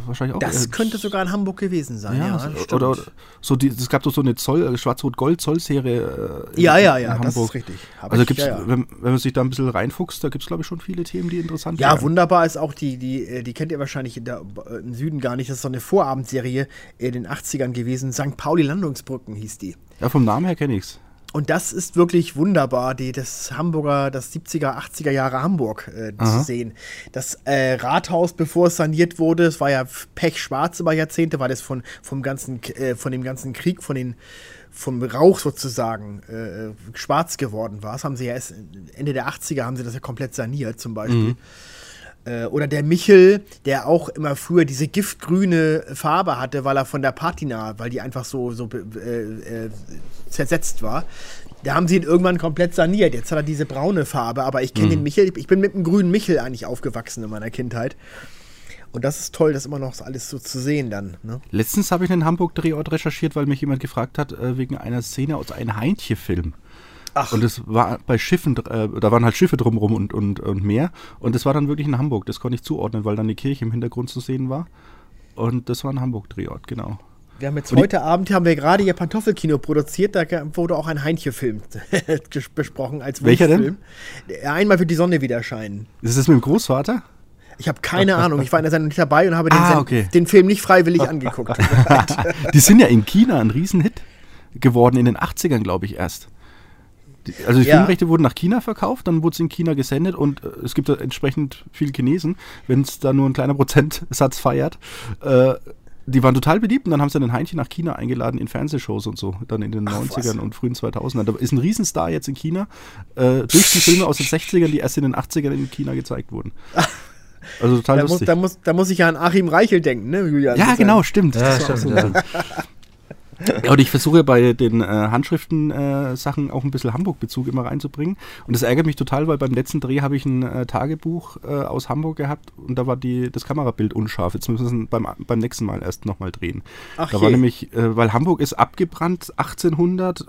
Wahrscheinlich auch. Das äh, könnte sogar in Hamburg gewesen sein, ja. ja oder, oder, so die, es gab doch so eine Zoll, äh, Schwarz-Rot-Gold-Zoll-Serie. Äh, ja, ja, ja, das ist richtig. Hab also gibt's, ja, ja. Wenn, wenn, man sich da ein bisschen reinfuchst, da gibt es, glaube ich, schon viele Themen, die interessant sind. Ja, wären. wunderbar ist auch die, die, äh, die kennt ihr wahrscheinlich der, im Süden gar nicht. Das ist so eine Vorabendserie in den 80ern gewesen. St. Pauli Landungsbrücken hieß die. Ja, vom Namen her kenne ich es. Und das ist wirklich wunderbar, die, das Hamburger, das 70er, 80er Jahre Hamburg äh, zu sehen. Das äh, Rathaus, bevor es saniert wurde, es war ja pechschwarz über Jahrzehnte, weil es von, vom ganzen, äh, von dem ganzen Krieg, von den, vom Rauch sozusagen äh, schwarz geworden war. Das haben sie ja erst Ende der 80er haben sie das ja komplett saniert, zum Beispiel. Mhm. Äh, oder der Michel, der auch immer früher diese giftgrüne Farbe hatte, weil er von der Patina, weil die einfach so, so äh, äh, zersetzt war. Da haben sie ihn irgendwann komplett saniert. Jetzt hat er diese braune Farbe, aber ich kenne mhm. den Michel, ich bin mit dem grünen Michel eigentlich aufgewachsen in meiner Kindheit. Und das ist toll, das immer noch alles so zu sehen dann. Ne? Letztens habe ich einen Hamburg-Drehort recherchiert, weil mich jemand gefragt hat, äh, wegen einer Szene aus einem Heintje-Film. Ach. Und es war bei Schiffen, äh, da waren halt Schiffe drumherum und, und, und mehr. Und das war dann wirklich in Hamburg. Das konnte ich zuordnen, weil dann die Kirche im Hintergrund zu sehen war. Und das war ein Hamburg-Drehort, genau. Wir haben jetzt und heute Abend haben wir gerade ihr Pantoffelkino produziert, da wurde auch ein Heinche-Film besprochen als Welcher denn? Einmal wird die Sonne wieder scheinen. Ist das mit dem Großvater? Ich habe keine Ahnung. Ich war in der Sendung nicht dabei und habe den, ah, okay. den Film nicht freiwillig angeguckt. die sind ja in China ein Riesenhit geworden, in den 80ern, glaube ich, erst. Also die ja. Filmrechte wurden nach China verkauft, dann wurde es in China gesendet und äh, es gibt da entsprechend viele Chinesen, wenn es da nur ein kleiner Prozentsatz feiert. Äh, die waren total beliebt und dann haben sie den Heinchen nach China eingeladen in Fernsehshows und so, dann in den Ach, 90ern was? und frühen 2000ern. Da ist ein Riesenstar jetzt in China, äh, durch die Filme aus den 60ern, die erst in den 80ern in China gezeigt wurden. Also total da lustig. Muss, da, muss, da muss ich ja an Achim Reichel denken, ne, Julian? Ja, genau, stimmt. Ja, stimmt ja. Ja, und ich versuche bei den äh, Handschriften-Sachen äh, auch ein bisschen Hamburg-Bezug immer reinzubringen. Und das ärgert mich total, weil beim letzten Dreh habe ich ein äh, Tagebuch äh, aus Hamburg gehabt und da war die, das Kamerabild unscharf. Jetzt müssen wir es beim, beim nächsten Mal erst nochmal drehen. Ach da je. war nämlich, äh, weil Hamburg ist abgebrannt 1800.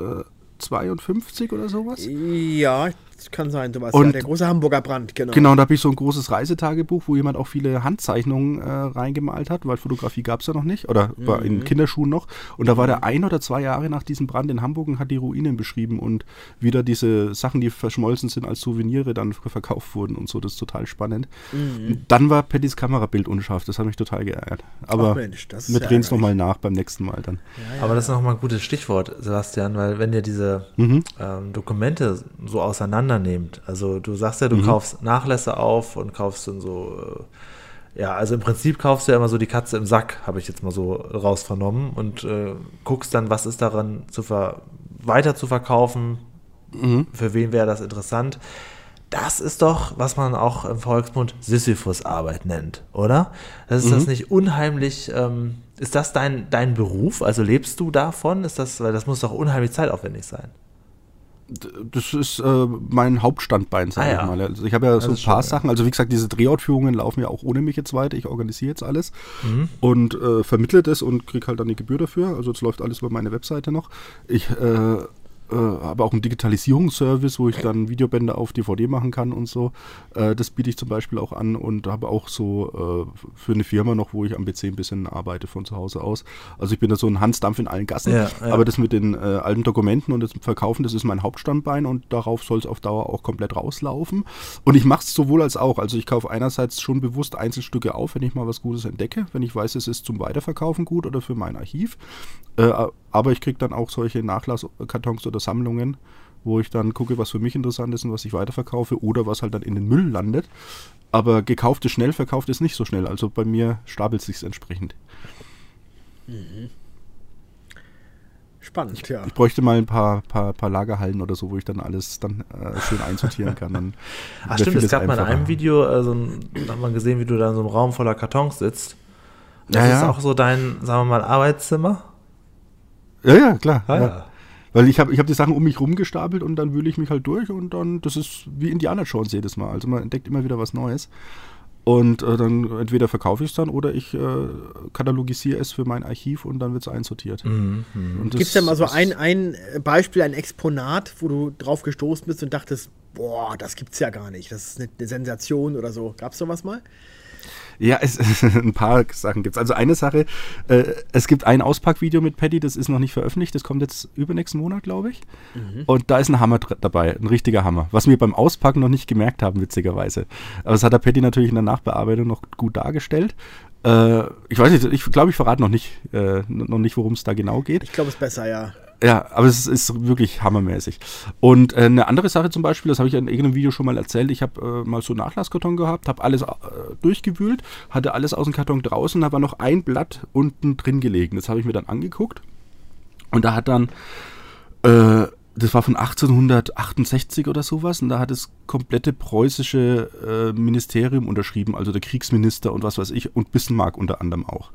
52 oder sowas? Ja, kann sein, du weißt, und, ja, der große Hamburger Brand, genau. Genau, da habe ich so ein großes Reisetagebuch, wo jemand auch viele Handzeichnungen äh, reingemalt hat, weil Fotografie gab es ja noch nicht, oder mhm. war in Kinderschuhen noch. Und da war der ein oder zwei Jahre nach diesem Brand in Hamburg und hat die Ruinen beschrieben und wieder diese Sachen, die verschmolzen sind, als Souvenirs dann verkauft wurden und so. Das ist total spannend. Mhm. Dann war Pattys Kamerabild unscharf, das hat mich total geärgert. Aber Ach Mensch, wir drehen es nochmal nach beim nächsten Mal dann. Ja, ja. Aber das ist nochmal ein gutes Stichwort, Sebastian, weil wenn dir diese mhm. ähm, Dokumente so auseinander auseinandernehmt. Also du sagst ja, du mhm. kaufst Nachlässe auf und kaufst dann so, äh, ja, also im Prinzip kaufst du ja immer so die Katze im Sack, habe ich jetzt mal so raus vernommen und äh, guckst dann, was ist daran zu ver weiter zu verkaufen, mhm. für wen wäre das interessant. Das ist doch, was man auch im Volksmund Sisyphus-Arbeit nennt, oder? Das ist mhm. das nicht unheimlich, ähm, ist das dein, dein Beruf? Also lebst du davon? Ist das, weil das muss doch unheimlich zeitaufwendig sein das ist äh, mein Hauptstandbein, sage ah, ich ja. mal. Also ich habe ja das so ein paar schon, Sachen. Also wie gesagt, diese Drehortführungen laufen ja auch ohne mich jetzt weiter. Ich organisiere jetzt alles mhm. und äh, vermittle das und kriege halt dann die Gebühr dafür. Also es läuft alles über meine Webseite noch. Ich äh, äh, habe auch einen Digitalisierungsservice, wo ich dann Videobänder auf DVD machen kann und so. Äh, das biete ich zum Beispiel auch an und habe auch so äh, für eine Firma noch, wo ich am PC ein bisschen arbeite von zu Hause aus. Also ich bin da so ein Hansdampf in allen Gassen. Ja, ja. Aber das mit den äh, alten Dokumenten und das Verkaufen, das ist mein Hauptstandbein und darauf soll es auf Dauer auch komplett rauslaufen. Und ich mache es sowohl als auch. Also ich kaufe einerseits schon bewusst Einzelstücke auf, wenn ich mal was Gutes entdecke, wenn ich weiß, es ist zum Weiterverkaufen gut oder für mein Archiv. Aber ich kriege dann auch solche Nachlasskartons oder Sammlungen wo ich dann gucke, was für mich interessant ist und was ich weiterverkaufe oder was halt dann in den Müll landet. Aber gekauft ist schnell, verkauft ist nicht so schnell. Also bei mir stapelt es sich entsprechend. Mhm. Spannend, ich, ja. Ich bräuchte mal ein paar, paar, paar Lagerhallen oder so, wo ich dann alles dann äh, schön einsortieren kann. Dann Ach stimmt, es gab mal in einem Video, also, hat man gesehen, wie du da in so einem Raum voller Kartons sitzt. Das ja, ist ja. auch so dein, sagen wir mal, Arbeitszimmer? Ja, ja, klar. Ah, ja. Weil ich habe ich hab die Sachen um mich rumgestapelt und dann wühle ich mich halt durch und dann, das ist wie Indiana Jones jedes Mal. Also man entdeckt immer wieder was Neues. Und äh, dann entweder verkaufe ich es dann oder ich äh, katalogisiere es für mein Archiv und dann wird es einsortiert. Mhm, mh. Gibt es denn mal so ein, ein Beispiel, ein Exponat, wo du drauf gestoßen bist und dachtest, boah, das gibt's ja gar nicht, das ist eine, eine Sensation oder so. Gab es sowas mal? Ja, es, ein paar Sachen gibt es. Also eine Sache, äh, es gibt ein Auspackvideo mit Paddy, das ist noch nicht veröffentlicht, das kommt jetzt übernächsten Monat, glaube ich. Mhm. Und da ist ein Hammer dabei, ein richtiger Hammer. Was wir beim Auspacken noch nicht gemerkt haben, witzigerweise. Aber das hat der Paddy natürlich in der Nachbearbeitung noch gut dargestellt. Äh, ich weiß nicht, ich glaube, ich verrate noch nicht, äh, noch nicht, worum es da genau geht. Ich glaube, es ist besser, ja. Ja, aber es ist wirklich hammermäßig. Und äh, eine andere Sache zum Beispiel, das habe ich in irgendeinem Video schon mal erzählt, ich habe äh, mal so einen Nachlasskarton gehabt, habe alles äh, durchgewühlt, hatte alles aus dem Karton draußen, da war noch ein Blatt unten drin gelegen. Das habe ich mir dann angeguckt und da hat dann äh, das war von 1868 oder sowas und da hat das komplette preußische äh, Ministerium unterschrieben, also der Kriegsminister und was weiß ich und Bismarck unter anderem auch.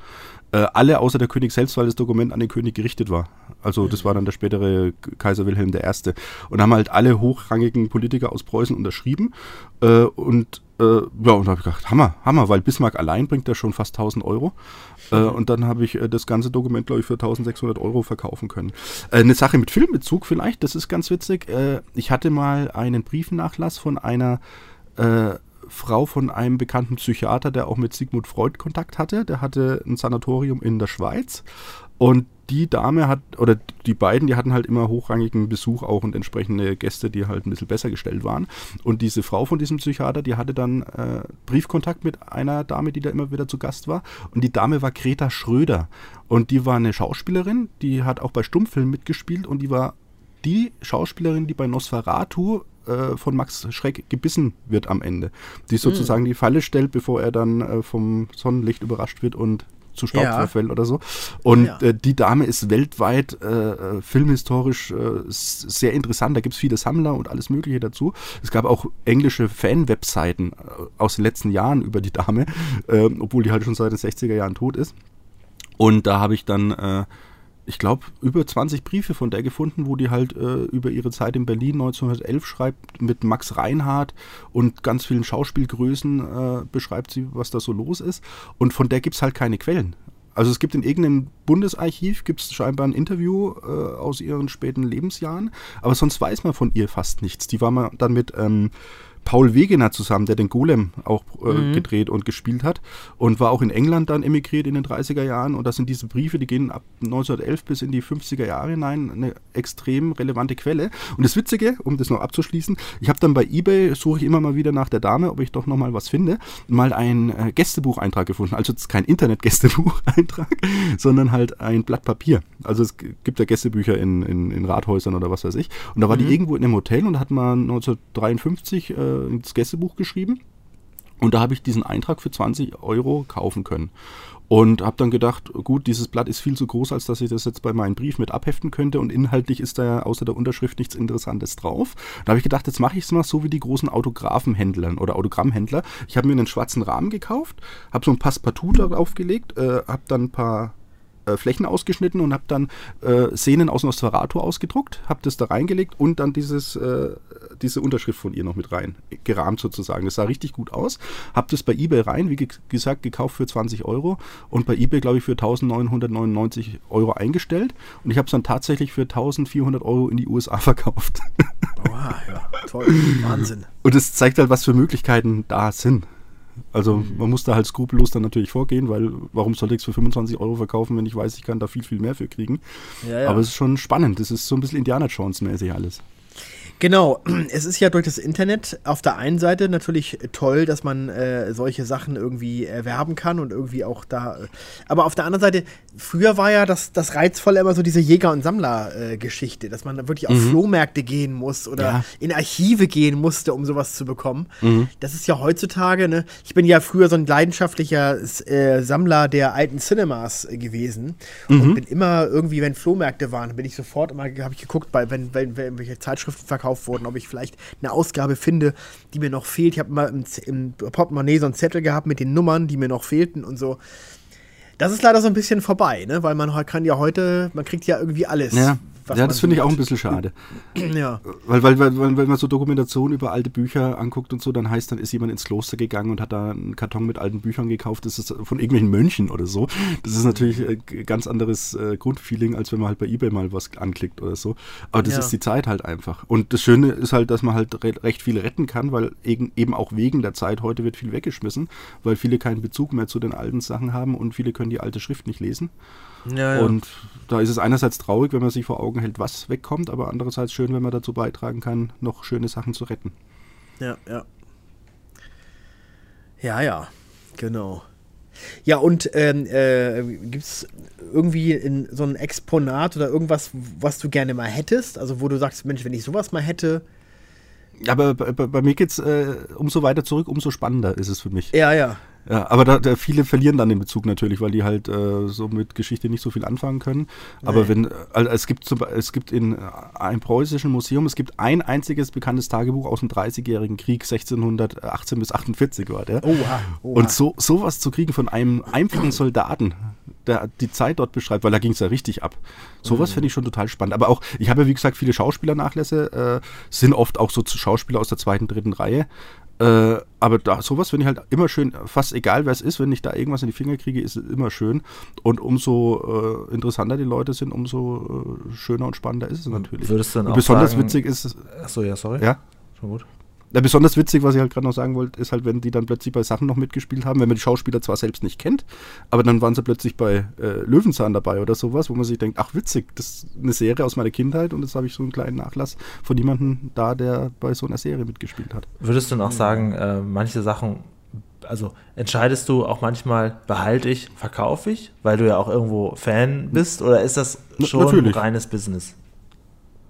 Äh, alle außer der König selbst, weil das Dokument an den König gerichtet war. Also das war dann der spätere Kaiser Wilhelm I. Und haben halt alle hochrangigen Politiker aus Preußen unterschrieben äh, und äh, ja, und da habe ich gedacht, Hammer, Hammer, weil Bismarck allein bringt da schon fast 1000 Euro. Äh, und dann habe ich äh, das ganze Dokument, glaube ich, für 1600 Euro verkaufen können. Äh, eine Sache mit Filmbezug vielleicht, das ist ganz witzig. Äh, ich hatte mal einen Briefnachlass von einer äh, Frau von einem bekannten Psychiater, der auch mit Sigmund Freud Kontakt hatte. Der hatte ein Sanatorium in der Schweiz. Und die Dame hat, oder die beiden, die hatten halt immer hochrangigen Besuch auch und entsprechende Gäste, die halt ein bisschen besser gestellt waren. Und diese Frau von diesem Psychiater, die hatte dann äh, Briefkontakt mit einer Dame, die da immer wieder zu Gast war. Und die Dame war Greta Schröder. Und die war eine Schauspielerin, die hat auch bei Stummfilmen mitgespielt und die war die Schauspielerin, die bei Nosferatu äh, von Max Schreck gebissen wird am Ende. Die sozusagen mhm. die Falle stellt, bevor er dann äh, vom Sonnenlicht überrascht wird und zu Staub ja. verfällt oder so. Und ja. äh, die Dame ist weltweit äh, äh filmhistorisch äh, sehr interessant. Da gibt es viele Sammler und alles Mögliche dazu. Es gab auch englische Fan-Webseiten äh, aus den letzten Jahren über die Dame, ähm, obwohl die halt schon seit den 60er Jahren tot ist. Und da habe ich dann äh, ich glaube, über 20 Briefe von der gefunden, wo die halt äh, über ihre Zeit in Berlin 1911 schreibt, mit Max Reinhardt und ganz vielen Schauspielgrößen äh, beschreibt sie, was da so los ist. Und von der gibt es halt keine Quellen. Also es gibt in irgendeinem Bundesarchiv gibt es scheinbar ein Interview äh, aus ihren späten Lebensjahren, aber sonst weiß man von ihr fast nichts. Die war mal dann mit ähm, Paul Wegener zusammen, der den Golem auch äh, mhm. gedreht und gespielt hat und war auch in England dann emigriert in den 30er Jahren und das sind diese Briefe, die gehen ab 1911 bis in die 50er Jahre hinein, eine extrem relevante Quelle. Und das Witzige, um das noch abzuschließen, ich habe dann bei eBay, suche ich immer mal wieder nach der Dame, ob ich doch noch mal was finde, mal einen äh, Gästebucheintrag gefunden. Also kein Internet-Gästebucheintrag, sondern halt ein Blatt Papier. Also es gibt ja Gästebücher in, in, in Rathäusern oder was weiß ich. Und da war mhm. die irgendwo in einem Hotel und da hat man 1953 äh, ins Gästebuch geschrieben. Und da habe ich diesen Eintrag für 20 Euro kaufen können. Und habe dann gedacht, gut, dieses Blatt ist viel zu groß, als dass ich das jetzt bei meinem Brief mit abheften könnte. Und inhaltlich ist da außer der Unterschrift nichts Interessantes drauf. Da habe ich gedacht, jetzt mache ich es mal so wie die großen Autografenhändler oder Autogrammhändler. Ich habe mir einen schwarzen Rahmen gekauft, habe so ein Passepartout darauf gelegt, äh, habe dann ein paar äh, Flächen ausgeschnitten und habe dann äh, Szenen aus Nosferatu ausgedruckt, habe das da reingelegt und dann dieses, äh, diese Unterschrift von ihr noch mit rein, gerahmt sozusagen. Das sah richtig gut aus. Habe das bei eBay rein, wie ge gesagt, gekauft für 20 Euro und bei eBay, glaube ich, für 1999 Euro eingestellt und ich habe es dann tatsächlich für 1400 Euro in die USA verkauft. Wow, ja, toll, Wahnsinn. Und es zeigt halt, was für Möglichkeiten da sind. Also mhm. man muss da halt skrupellos dann natürlich vorgehen, weil warum sollte ich es für 25 Euro verkaufen, wenn ich weiß, ich kann da viel, viel mehr für kriegen. Ja, ja. Aber es ist schon spannend. Das ist so ein bisschen Indiana Jones-mäßig alles. Genau, es ist ja durch das Internet auf der einen Seite natürlich toll, dass man äh, solche Sachen irgendwie erwerben kann und irgendwie auch da. Äh, aber auf der anderen Seite, früher war ja das, das Reizvolle immer so diese Jäger- und Sammler-Geschichte, äh, dass man wirklich auf mhm. Flohmärkte gehen muss oder ja. in Archive gehen musste, um sowas zu bekommen. Mhm. Das ist ja heutzutage, ne? Ich bin ja früher so ein leidenschaftlicher äh, Sammler der alten Cinemas äh, gewesen mhm. und bin immer irgendwie, wenn Flohmärkte waren, bin ich sofort immer, habe ich geguckt, bei, wenn, wenn, wenn welche Zeitschriften verkauft wurden, ob ich vielleicht eine Ausgabe finde, die mir noch fehlt. Ich habe mal im, im Portemonnaie so einen Zettel gehabt mit den Nummern, die mir noch fehlten und so. Das ist leider so ein bisschen vorbei, ne? weil man kann ja heute, man kriegt ja irgendwie alles. Ja ja, das finde ich auch ein bisschen schade. ja. Weil, weil, weil, weil, wenn man so Dokumentationen über alte Bücher anguckt und so, dann heißt, dann ist jemand ins Kloster gegangen und hat da einen Karton mit alten Büchern gekauft. Das ist von irgendwelchen Mönchen oder so. Das ist natürlich ein äh, ganz anderes äh, Grundfeeling, als wenn man halt bei Ebay mal was anklickt oder so. Aber das ja. ist die Zeit halt einfach. Und das Schöne ist halt, dass man halt re recht viel retten kann, weil eben, eben auch wegen der Zeit heute wird viel weggeschmissen, weil viele keinen Bezug mehr zu den alten Sachen haben und viele können die alte Schrift nicht lesen. Ja, ja. Und da ist es einerseits traurig, wenn man sich vor Augen hält, was wegkommt, aber andererseits schön, wenn man dazu beitragen kann, noch schöne Sachen zu retten. Ja, ja. Ja, ja, genau. Ja, und ähm, äh, gibt es irgendwie in so ein Exponat oder irgendwas, was du gerne mal hättest? Also, wo du sagst, Mensch, wenn ich sowas mal hätte. Aber bei, bei, bei mir geht es äh, umso weiter zurück, umso spannender ist es für mich. Ja, ja. Ja, aber da, da, viele verlieren dann den Bezug natürlich, weil die halt äh, so mit Geschichte nicht so viel anfangen können. Aber nee. wenn, also es gibt zum, es gibt in äh, einem preußischen Museum, es gibt ein einziges bekanntes Tagebuch aus dem 30-jährigen Krieg 1618 bis 48 war der. Oha, oha. Und so sowas zu kriegen von einem einfachen Soldaten, der die Zeit dort beschreibt, weil da ging es ja richtig ab. Sowas mhm. finde ich schon total spannend. Aber auch, ich habe ja wie gesagt viele Schauspielernachlässe, äh, sind oft auch so Schauspieler aus der zweiten, dritten Reihe. Äh, aber da, sowas finde ich halt immer schön, fast egal wer es ist, wenn ich da irgendwas in die Finger kriege, ist es immer schön. Und umso äh, interessanter die Leute sind, umso äh, schöner und spannender ist es natürlich. Würdest du dann und auch besonders sagen, witzig ist es. Achso, ja, sorry. Ja. Schon gut. Ja, besonders witzig, was ich halt gerade noch sagen wollte, ist halt, wenn die dann plötzlich bei Sachen noch mitgespielt haben, wenn man die Schauspieler zwar selbst nicht kennt, aber dann waren sie plötzlich bei äh, Löwenzahn dabei oder sowas, wo man sich denkt, ach witzig, das ist eine Serie aus meiner Kindheit und jetzt habe ich so einen kleinen Nachlass von jemandem da, der bei so einer Serie mitgespielt hat. Würdest du dann auch sagen, äh, manche Sachen, also entscheidest du auch manchmal, behalte ich, verkaufe ich, weil du ja auch irgendwo Fan bist, oder ist das schon Natürlich. ein reines Business?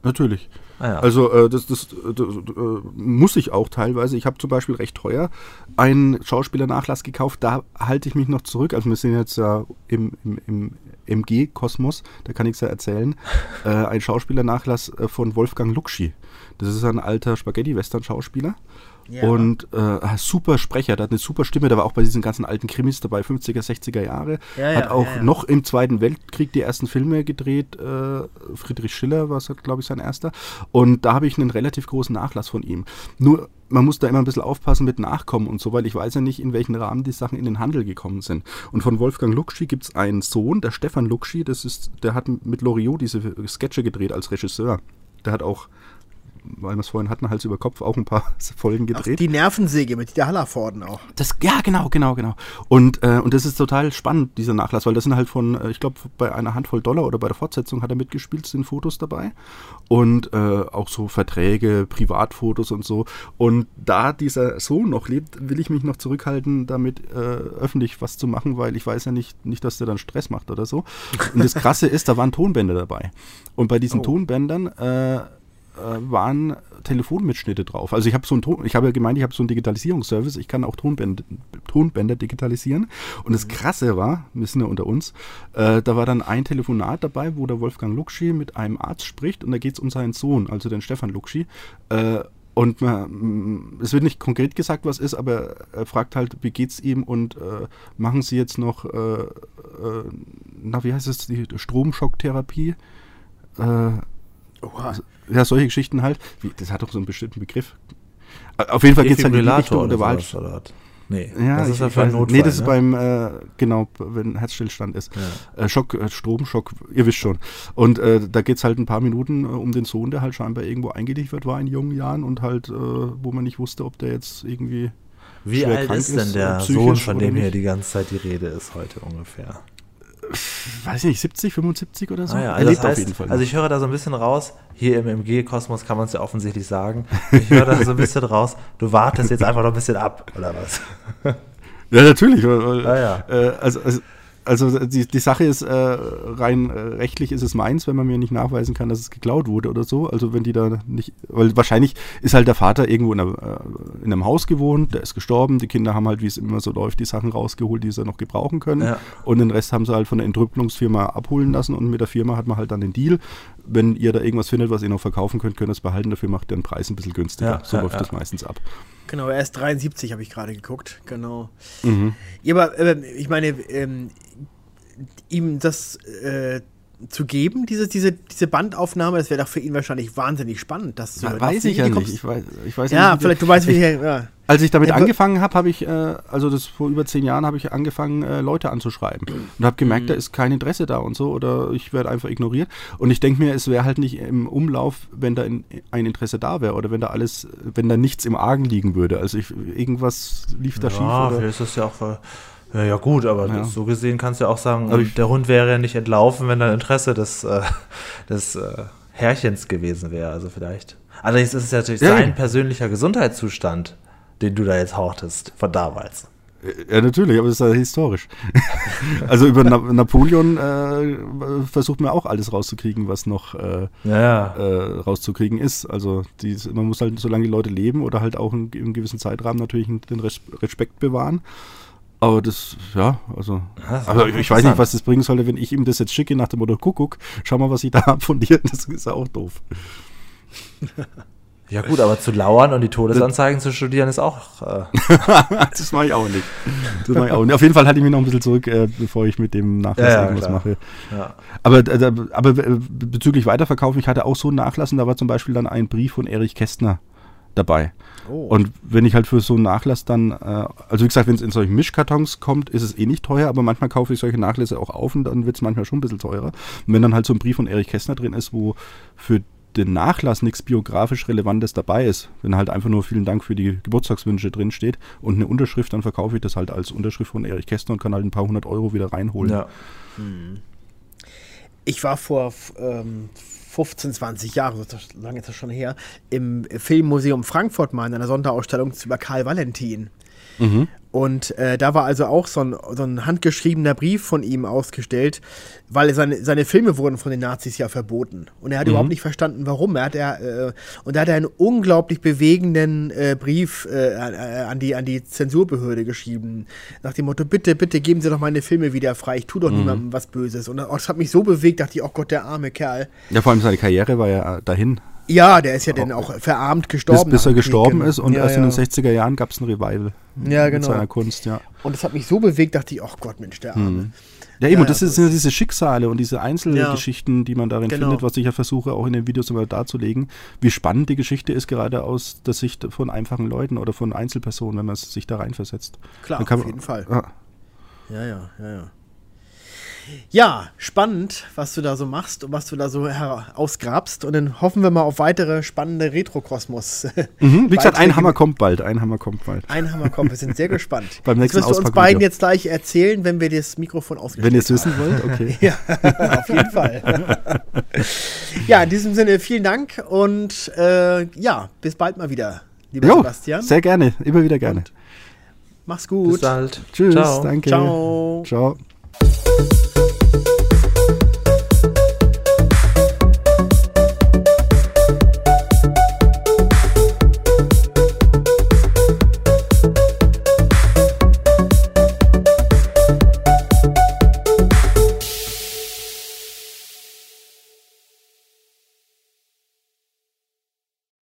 Natürlich. Ah, ja. Also äh, das, das, das, das äh, muss ich auch teilweise. Ich habe zum Beispiel recht teuer einen Schauspielernachlass gekauft. Da halte ich mich noch zurück. Also wir sind jetzt ja im, im, im MG-Kosmos, da kann ich es ja erzählen. Äh, ein Schauspielernachlass äh, von Wolfgang Luxi. Das ist ein alter Spaghetti-Western-Schauspieler. Ja. Und äh, super Sprecher, der hat eine super Stimme, der war auch bei diesen ganzen alten Krimis dabei, 50er, 60er Jahre. Ja, hat auch ja, noch im Zweiten Weltkrieg die ersten Filme gedreht. Äh, Friedrich Schiller war, glaube ich, sein erster. Und da habe ich einen relativ großen Nachlass von ihm. Nur man muss da immer ein bisschen aufpassen mit Nachkommen und so, weil ich weiß ja nicht, in welchen Rahmen die Sachen in den Handel gekommen sind. Und von Wolfgang Luxi gibt es einen Sohn, der Stefan Luxi, das ist, der hat mit Loriot diese Sketche gedreht als Regisseur. Der hat auch weil wir es vorhin hatten, Hals über Kopf auch ein paar Folgen gedreht. Ach, die Nervensäge mit der Hallerforden auch. Das, ja, genau, genau, genau. Und, äh, und das ist total spannend, dieser Nachlass, weil das sind halt von, äh, ich glaube, bei einer Handvoll Dollar oder bei der Fortsetzung hat er mitgespielt, sind Fotos dabei. Und äh, auch so Verträge, Privatfotos und so. Und da dieser Sohn noch lebt, will ich mich noch zurückhalten, damit äh, öffentlich was zu machen, weil ich weiß ja nicht, nicht, dass der dann Stress macht oder so. Und das Krasse ist, da waren Tonbänder dabei. Und bei diesen oh. Tonbändern äh, äh, waren Telefonmitschnitte drauf. Also ich habe so ein Ton, ich habe ja gemeint, ich habe so einen Digitalisierungsservice, ich kann auch Tonbänder, Tonbänder digitalisieren. Und das mhm. Krasse war, wir sind ja unter uns, äh, da war dann ein Telefonat dabei, wo der Wolfgang Luxi mit einem Arzt spricht und da geht es um seinen Sohn, also den Stefan Luxi. Äh, und man, mm, es wird nicht konkret gesagt, was ist, aber er fragt halt, wie geht's ihm und äh, machen Sie jetzt noch, äh, äh, na wie heißt es, die Stromschocktherapie? Äh, Oha. Ja, solche Geschichten halt. Wie, das hat doch so einen bestimmten Begriff. Auf jeden Fall geht es halt in die Richtung. Oder war halt, Nee, ja, das ist ja für Notfall. Nee, das ist ne? beim, äh, genau, wenn Herzstillstand ist. Ja. Äh, Schock, äh, Stromschock, ihr wisst schon. Und äh, da geht es halt ein paar Minuten äh, um den Sohn, der halt scheinbar irgendwo eingeliefert war in jungen Jahren und halt, äh, wo man nicht wusste, ob der jetzt irgendwie. Wie alt ist denn der Sohn, von dem hier die ganze Zeit die Rede ist heute ungefähr? Weiß nicht, 70, 75 oder so. Ah ja, er also, lebt das heißt, auf jeden Fall. also ich höre da so ein bisschen raus, hier im MG-Kosmos kann man es ja offensichtlich sagen, ich höre da so ein bisschen raus, du wartest jetzt einfach noch ein bisschen ab, oder was? ja, natürlich. Weil, Ah ja. äh, also, also, also die, die Sache ist, äh, rein äh, rechtlich ist es meins, wenn man mir nicht nachweisen kann, dass es geklaut wurde oder so. Also wenn die da nicht, weil wahrscheinlich ist halt der Vater irgendwo in, einer, äh, in einem Haus gewohnt, der ist gestorben, die Kinder haben halt, wie es immer so läuft, die Sachen rausgeholt, die sie noch gebrauchen können. Ja. Und den Rest haben sie halt von der Entrüppelungsfirma abholen lassen und mit der Firma hat man halt dann den Deal. Wenn ihr da irgendwas findet, was ihr noch verkaufen könnt, könnt ihr es behalten, dafür macht ihr den Preis ein bisschen günstiger. Ja, so ja, läuft das meistens ab. Genau, er ist 73, habe ich gerade geguckt. Genau. Mhm. Ja, aber äh, ich meine, ähm, ihm das äh, zu geben, diese, diese, diese Bandaufnahme, das wäre doch für ihn wahrscheinlich wahnsinnig spannend. Das zu, weiß ich ja nicht. Ich weiß, ich weiß Ja, nicht, vielleicht, du weißt, wie ich, ja. Als ich damit Ja, angefangen habe, habe ich, äh, also das vor über zehn Jahren, habe ich angefangen, äh, Leute anzuschreiben und habe gemerkt, Mhm. da ist kein Interesse da und so oder ich werde einfach ignoriert. Und ich denke mir, es wäre halt nicht im Umlauf, wenn da in, ein Interesse da wäre oder wenn da alles, wenn da nichts im Argen liegen würde. Also ich, irgendwas lief da schief. Ja, vielleicht ist das ja auch. äh, Ja, ja gut, aber Ja. das- so gesehen kannst du ja auch sagen, ich- der Hund wäre ja nicht entlaufen, wenn da Interesse des, äh, des äh, Herrchens gewesen wäre. Also vielleicht. Allerdings ist es ja natürlich Ja, sein ja. persönlicher Gesundheitszustand, den du da jetzt hortest, von damals. ja, natürlich, aber das ist ja historisch. also über Na Napoleon äh, versucht man auch alles rauszukriegen, was noch äh, Ja, äh, rauszukriegen ist. Also die, man muss halt, solange die Leute leben oder halt auch in, in einem gewissen Zeitrahmen natürlich den Res Respekt bewahren. Aber das, ja, also. Das aber ich weiß nicht, was das bringen sollte, wenn ich ihm das jetzt schicke nach dem Motto, guck, guck, schau mal, was ich da habe von dir. Das ist ja auch doof. Ja gut, aber zu lauern und die Todesanzeigen zu studieren ist auch. Äh, das mache ich auch nicht. Das mache ich auch nicht. Auf jeden Fall halte ich mich noch ein bisschen zurück, äh, bevor ich mit dem Nachlass Ja, ja, irgendwas klar. mache. ja. Aber, äh, aber äh, bezüglich Weiterverkauf, ich hatte auch so einen Nachlass und da war zum Beispiel dann ein Brief von Erich Kästner dabei. Oh. Und wenn ich halt für so einen Nachlass dann, äh, also wie gesagt, wenn es in solchen Mischkartons kommt, ist es eh nicht teuer, aber manchmal kaufe ich solche Nachlässe auch auf und dann wird es manchmal schon ein bisschen teurer. Und wenn dann halt so ein Brief von Erich Kästner drin ist, wo für den Nachlass nichts biografisch Relevantes dabei ist, wenn halt einfach nur vielen Dank für die Geburtstagswünsche drin steht und eine Unterschrift, dann verkaufe ich das halt als Unterschrift von Erich Kästner und kann halt ein paar hundert Euro wieder reinholen. ja. Ich war vor ähm, 15, 20 Jahren, so lange ist das schon her, im Filmmuseum Frankfurt mal in einer Sonderausstellung über Karl Valentin. Mhm. Und äh, da war also auch so ein, so ein handgeschriebener Brief von ihm ausgestellt, weil seine, seine Filme wurden von den Nazis ja verboten. Und er hat überhaupt nicht verstanden, warum. Er hat er, äh, und da hat er einen unglaublich bewegenden äh, Brief äh, an- äh, an, die, an die Zensurbehörde geschrieben. Nach dem Motto, bitte, bitte geben Sie doch meine Filme wieder frei. Ich tue doch niemandem was Böses. Und das hat mich so bewegt, dachte ich, oh Gott, der arme Kerl. Ja, vor allem seine Karriere war ja äh, dahin. Ja, der ist ja dann auch verarmt Bis, gestorben. bis nach er Krieg, gestorben ist und ja, erst ja. in den 60er Jahren gab es ein Revival Ja, mit genau. seiner Kunst, ja. Und das hat mich so bewegt, dachte ich, oh Gott, Mensch, der Arme. Ja, eben, und das sind ja diese Schicksale und diese Einzelgeschichten, die man darin Genau. findet, was ich ja versuche, auch in den Videos immer darzulegen, wie spannend die Geschichte ist, gerade aus der Sicht von einfachen Leuten oder von Einzelpersonen, wenn man sich da reinversetzt. Klar, auf jeden Fall. Ja. Ja, ja, ja, ja. Spannend, was du da so machst und was du da so ausgrabst. Und dann hoffen wir mal auf weitere spannende Retrokosmos. Mhm. Wie gesagt, ein. Hammer kommt bald, ein Hammer kommt bald. Ein Hammer kommt. Wir sind sehr gespannt. Beim nächsten das wirst du uns beiden jetzt gleich erzählen, wenn wir das Mikrofon ausgestellt Wenn ihr es wissen wollt, okay. Ja, auf jeden Fall. ja, in diesem Sinne vielen Dank und äh, ja, bis bald mal wieder, lieber Jo, Sebastian. sehr gerne, immer wieder gerne. Mach's Bis gut. bald. Tschüss, Ciao. danke. Ciao. Ciao.